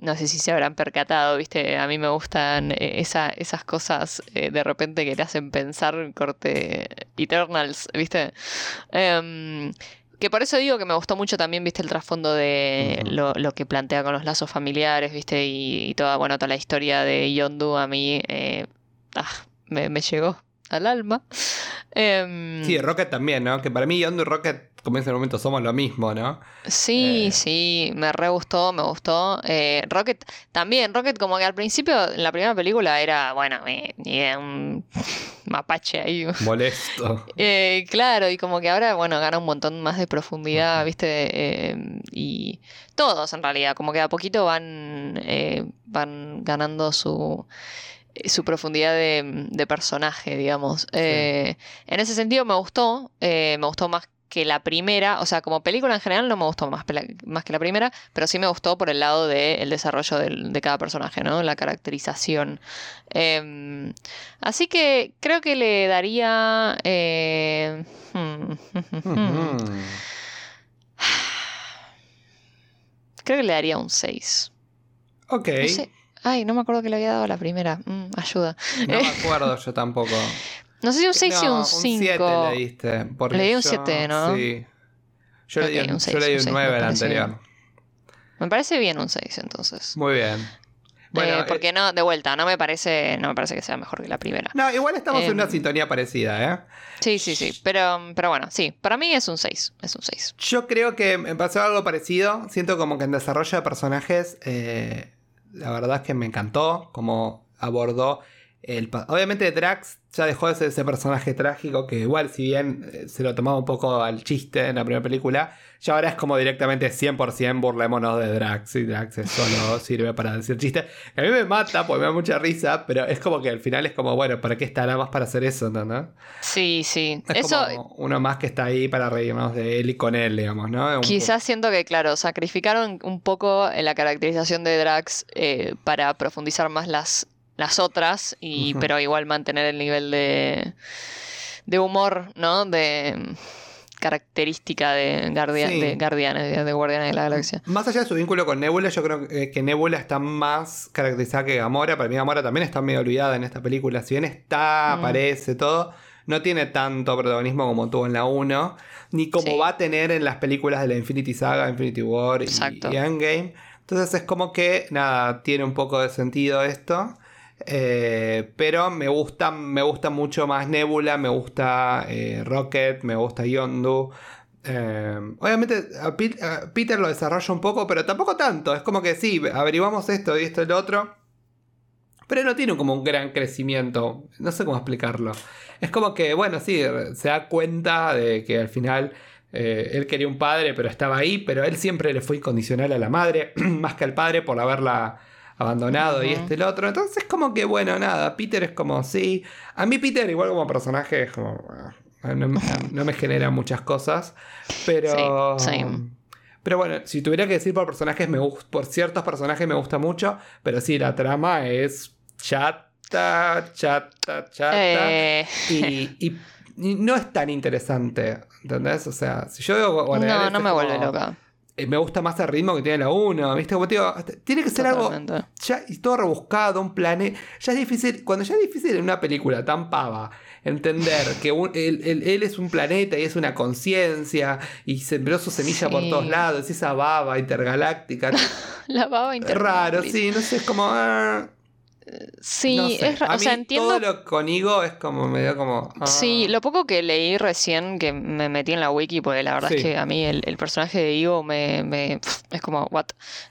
no sé si se habrán percatado, viste, a mí me gustan eh, esa- esas cosas eh, de repente que te hacen pensar corte Eternals, viste. Em, que por eso digo que me gustó mucho también, viste, el trasfondo de lo, lo que plantea con los lazos familiares, viste, y, y toda, bueno, toda la historia de Yondu a mí eh, ah, me, me llegó al alma. Em, Sí, Rocket también, ¿no? Que para mí Yondu y Rocket, como en ese momento, somos lo mismo, ¿no? Sí, Eh. sí, me re gustó, me gustó. Eh, Rocket también, Rocket como que al principio, en la primera película era, bueno, eh, un mapache ahí. Molesto. Claro, y como que ahora, bueno, gana un montón más de profundidad, ¿viste? Eh, y todos en realidad, como que a poquito van, van ganando su, su profundidad de, de personaje, digamos. Eh, en ese sentido me gustó, eh, me gustó más que la primera, o sea, como película en general no me gustó más, más que la primera, pero sí me gustó por el lado del desarrollo del- de cada personaje, ¿no? La caracterización. Em, así que creo que le daría... eh, hmm, Ujú. creo que le daría un 6. Ok. No sé, Ay, no me acuerdo que le había dado la primera. Mm, ayuda. No me acuerdo yo tampoco. No sé si un 6 no, y un 5. Un 7 le diste. porque Le di un yo- 7, ¿no? Sí. Yo, Ok, le di un, yo le di un un seis, 9 me al anterior. Me parece bien un 6 entonces. Muy bien. Bueno, Eh, eh, porque no, de vuelta, no me parece, no me parece que sea mejor que la primera. no, igual estamos en una Em. sintonía parecida, ¿eh? Sí, sí, sí. Pero, pero bueno, sí. Para mí es un 6. Es un 6. Yo creo que me pasó algo parecido. Siento como que en desarrollo de personajes, eh, la verdad es que me encantó como abordó el... Obviamente Drax ya dejó de ser ese personaje trágico que igual si bien eh, se lo tomaba un poco al chiste en la primera película, ya ahora es como directamente 100% burlémonos de Drax y Drax solo sirve para decir chistes. A mí me mata porque me da mucha risa, pero es como que al final es como, bueno, ¿para qué está nada más para hacer eso? ¿no? Sí, sí. Es Eso como uno más que está ahí para reírnos de él y con él, digamos, ¿no? Un- quizás siento que, claro, sacrificaron un poco en la caracterización de Drax eh, para profundizar más las, las otras, y, pero igual mantener el nivel de, de humor, ¿no? De característica de, guardia- Sí. de Guardianes, de, de Guardianes de la Galaxia. Más allá de su vínculo con Nebula, yo creo que, que Nebula está más caracterizada que Gamora. Para mí Gamora también está medio olvidada en esta película. Si bien está, Mm. aparece, todo, no tiene tanto protagonismo como tuvo en la 1, ni como Sí. va a tener en las películas de la Infinity Saga, Infinity War y, y Endgame. Entonces es como que, nada, tiene un poco de sentido esto. Eh, pero me gusta, me gusta mucho más Nebula, me gusta eh, Rocket, me gusta Yondu. Eh, obviamente Peter lo desarrolla un poco, pero tampoco tanto. Es como que sí, averiguamos esto y esto y lo otro. Pero no tiene como un gran crecimiento. No sé cómo explicarlo. Es como que, bueno, sí, se da cuenta de que al final eh, él quería un padre, pero estaba ahí. Pero él siempre le fue incondicional a la madre, más que al padre por haberla abandonado y este el otro. Entonces, como que, bueno, nada. Peter es como, sí. A mí, Peter, igual como personaje, es como. ah, No, me- no me genera muchas cosas. Pero. Sí, same. Pero bueno, si tuviera que decir por personajes, me por ciertos personajes me gusta mucho, pero sí, la trama es chata, chata, chata. Eh, Y, y- y no es tan interesante, ¿entendés? O sea, si yo Guardianes, no, no me como- vuelve loca. Eh, Me gusta más el ritmo que tiene la 1, ¿viste? Como te digo, tiene que ser algo ya y todo rebuscado, un planeta. Ya es difícil, cuando ya es difícil en una película tan pava entender que un- él, él- él es un planeta y es una conciencia y sembró su semilla por todos lados, y esa baba intergaláctica. La baba es interna. raro, sí, no sé, es como. ah, Sí, no sé. es A o sea, mí entiendo. Todo lo con Igo es como medio como. ah. Sí, lo poco que leí recién que me metí en la wiki, porque la verdad Sí. es que a mí el, el personaje de Igo me, es como, what?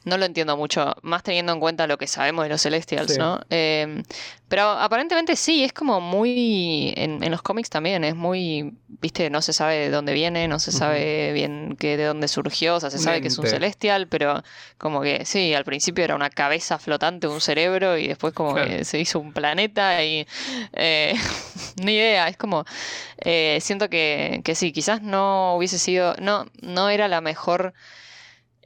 No lo entiendo mucho, más teniendo en cuenta lo que sabemos de los Celestials, Sí. ¿no? Eh, pero aparentemente sí, es como muy, en, en los cómics también, es muy, viste, no se sabe de dónde viene, no se sabe bien que de dónde surgió, o sea, se sabe que es un. Celestial, pero como que sí, al principio era una cabeza flotante, un cerebro, y después como Claro. que se hizo un planeta y... eh, ni idea, es como... eh, siento que, que sí, quizás no hubiese sido... No, no era la mejor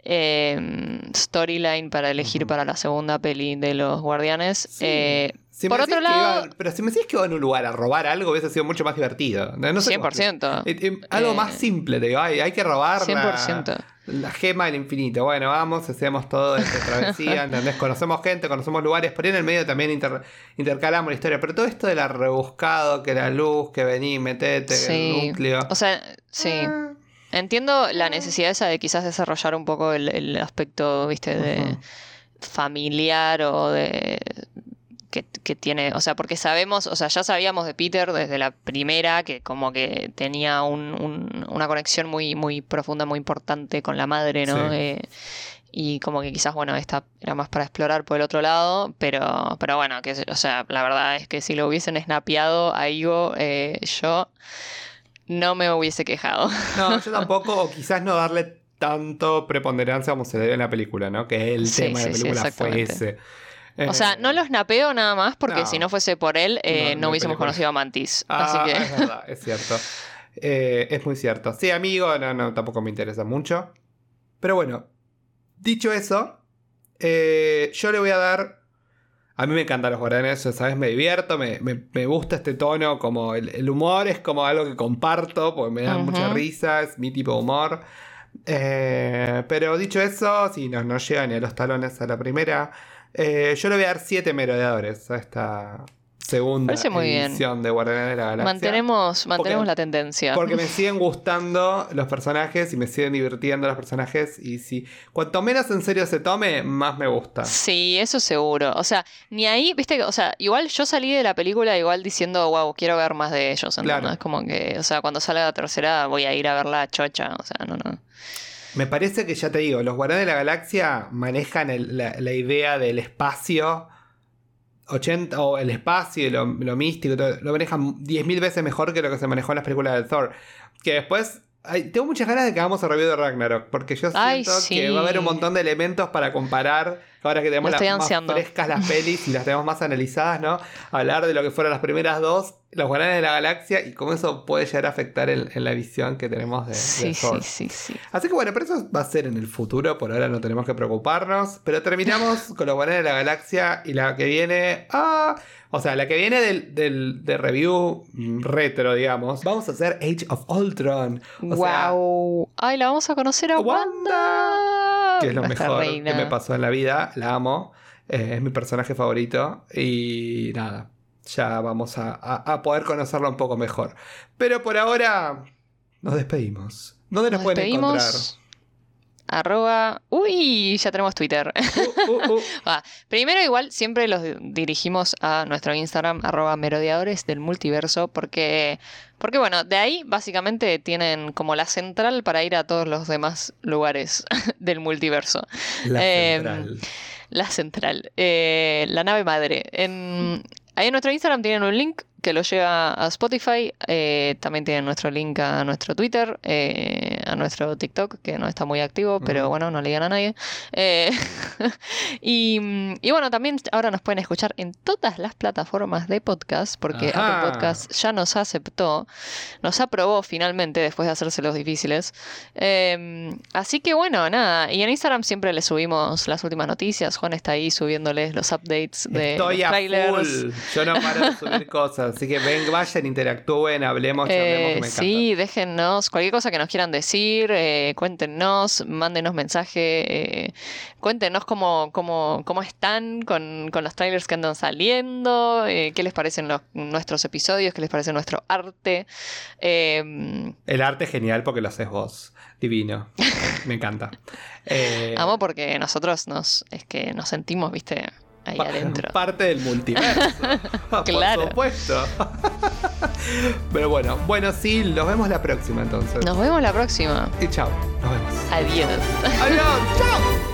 eh, storyline para elegir para la segunda peli de los Guardianes. Sí. Eh, Si por otro lado- pero si me decís que iban a un lugar a robar algo, hubiese sido mucho más divertido. No, no sé cómo 100%. Eh, eh, algo Eh, más simple, te digo, hay, hay que robar la, 100%. La gema del infinito. Bueno, vamos, hacemos todo esta travesía, ¿entendés? Conocemos gente, conocemos lugares, por ahí en el medio también inter- intercalamos la historia, pero todo esto de la rebuscado, que la luz, que vení, metete, Sí. el núcleo. O sea, sí. Ah, Entiendo la necesidad esa de quizás desarrollar un poco el, el aspecto, viste, de familiar o de que, que tiene, o sea, porque sabemos, o sea, ya sabíamos de Peter desde la primera que como que tenía un- un- una conexión muy, muy profunda, muy importante con la madre, ¿no? Sí. Eh, y como que quizás, bueno, esta era más para explorar por el otro lado, pero, pero bueno, que, o sea, la verdad es que si lo hubiesen snapeado a Igo, eh, yo no me hubiese quejado. No, yo tampoco, o quizás no darle tanto preponderancia como se dio en la película, ¿no? Que el Sí, tema de la película fue exactamente. Ese. O sea, Eh, no los napeo nada más porque no. si no fuese por él, eh, No, no, hubiésemos película. conocido a Mantis. Ah, Así que... es verdad, es cierto. Eh, es muy cierto. Sí, amigo, no, no, tampoco me interesa mucho. Pero bueno, dicho eso, eh, yo le voy a dar. A mí me encantan los guardianes, ¿sabes? Me divierto, me, me- me gusta este tono, como el, el humor es como algo que comparto, porque me da Ujú. mucha risa, es mi tipo de humor. Eh, pero dicho eso, si no, no llega ni a los talones a la primera, Eh, yo le voy a dar 7 merodeadores a esta segunda bien. edición de Guardianes de la Galaxia. Mantenemos, mantenemos Porque- la tendencia. Porque me siguen gustando los personajes y me siguen divirtiendo los personajes. Y si cuanto menos en serio se tome, más me gusta. Sí, eso seguro. O sea, ni ahí, viste, que- o sea, igual yo salí de la película igual diciendo, wow, quiero ver más de ellos. ¿entendés? Claro. Es como que, o sea, cuando salga la tercera voy a ir a ver la chocha. O sea, no, no. Me parece que ya te digo, los Guardianes de la Galaxia manejan el- la, la idea del espacio. 80 o el espacio y lo, lo místico, todo, lo manejan 10.000 veces mejor que lo que se manejó en las películas de Thor. Que después. ay, tengo muchas ganas de que hagamos el review de Ragnarok. Porque yo Ay, siento sí. que va a haber un montón de elementos para comparar. Ahora que tenemos las más frescas las pelis y las tenemos más analizadas, ¿no? Hablar de lo que fueron las primeras dos, los Guardianes de la Galaxia, y cómo eso puede llegar a afectar en, en la visión que tenemos de, Sí, sí, Thor. sí, sí. Así que bueno, pero eso va a ser en el futuro, por ahora no tenemos que preocuparnos. Pero terminamos con los Guardianes de la Galaxia y la que viene. Ah, o sea, la que viene del, del- de review retro, digamos. Vamos a hacer Age of Ultron. O sea, wow. Ay, la vamos a conocer a Wanda, Wanda. Que es lo mejor reina. que me pasó en la vida. La amo. Eh, es mi personaje favorito. Y nada. Ya vamos a, a- a poder conocerla un poco mejor. Pero por ahora. Nos despedimos. ¿Dónde nos, Nos pueden encontrar? Arroba. Uy, ya tenemos Twitter. Uh, uh, uh. Ah, primero, igual, siempre los dirigimos a nuestro Instagram, arroba merodeadores del multiverso, porque, porque, bueno, de ahí básicamente tienen como la central para ir a todos los demás lugares del multiverso. La Eh, central. La central, eh, la nave madre. En, ahí en nuestro Instagram tienen un link que lo lleva a Spotify. eh, también tienen nuestro link a nuestro Twitter, eh, a nuestro TikTok, que no está muy activo, pero bueno, no le digan a nadie. Eh, y, y bueno, también ahora nos pueden escuchar en todas las plataformas de podcast, porque Ajá. Apple Podcast ya nos aceptó, nos aprobó finalmente después de hacerse los difíciles. Eh, así que bueno, nada. Y en Instagram siempre les subimos las últimas noticias. Juan está ahí subiéndoles los updates de Estoy los a full. Yo no paro de subir cosas. Así que ven, vayan, interactúen, hablemos, Eh, sí, déjennos cualquier cosa que nos quieran decir, eh, cuéntenos, mándenos mensaje, eh, cuéntenos cómo, cómo, cómo están con, con los trailers que andan saliendo, eh, qué les parecen los, nuestros episodios, qué les parece nuestro arte. Eh, El arte es genial porque lo haces vos. Divino. Me encanta. Amo porque nosotros nos, es que nos sentimos, viste, ahí pa- adentro. Parte del multiverso. Claro. Por supuesto. Pero bueno, bueno, sí, nos vemos la próxima entonces. Nos vemos la próxima. Y chao. Nos vemos. Adiós. Adiós. Chao.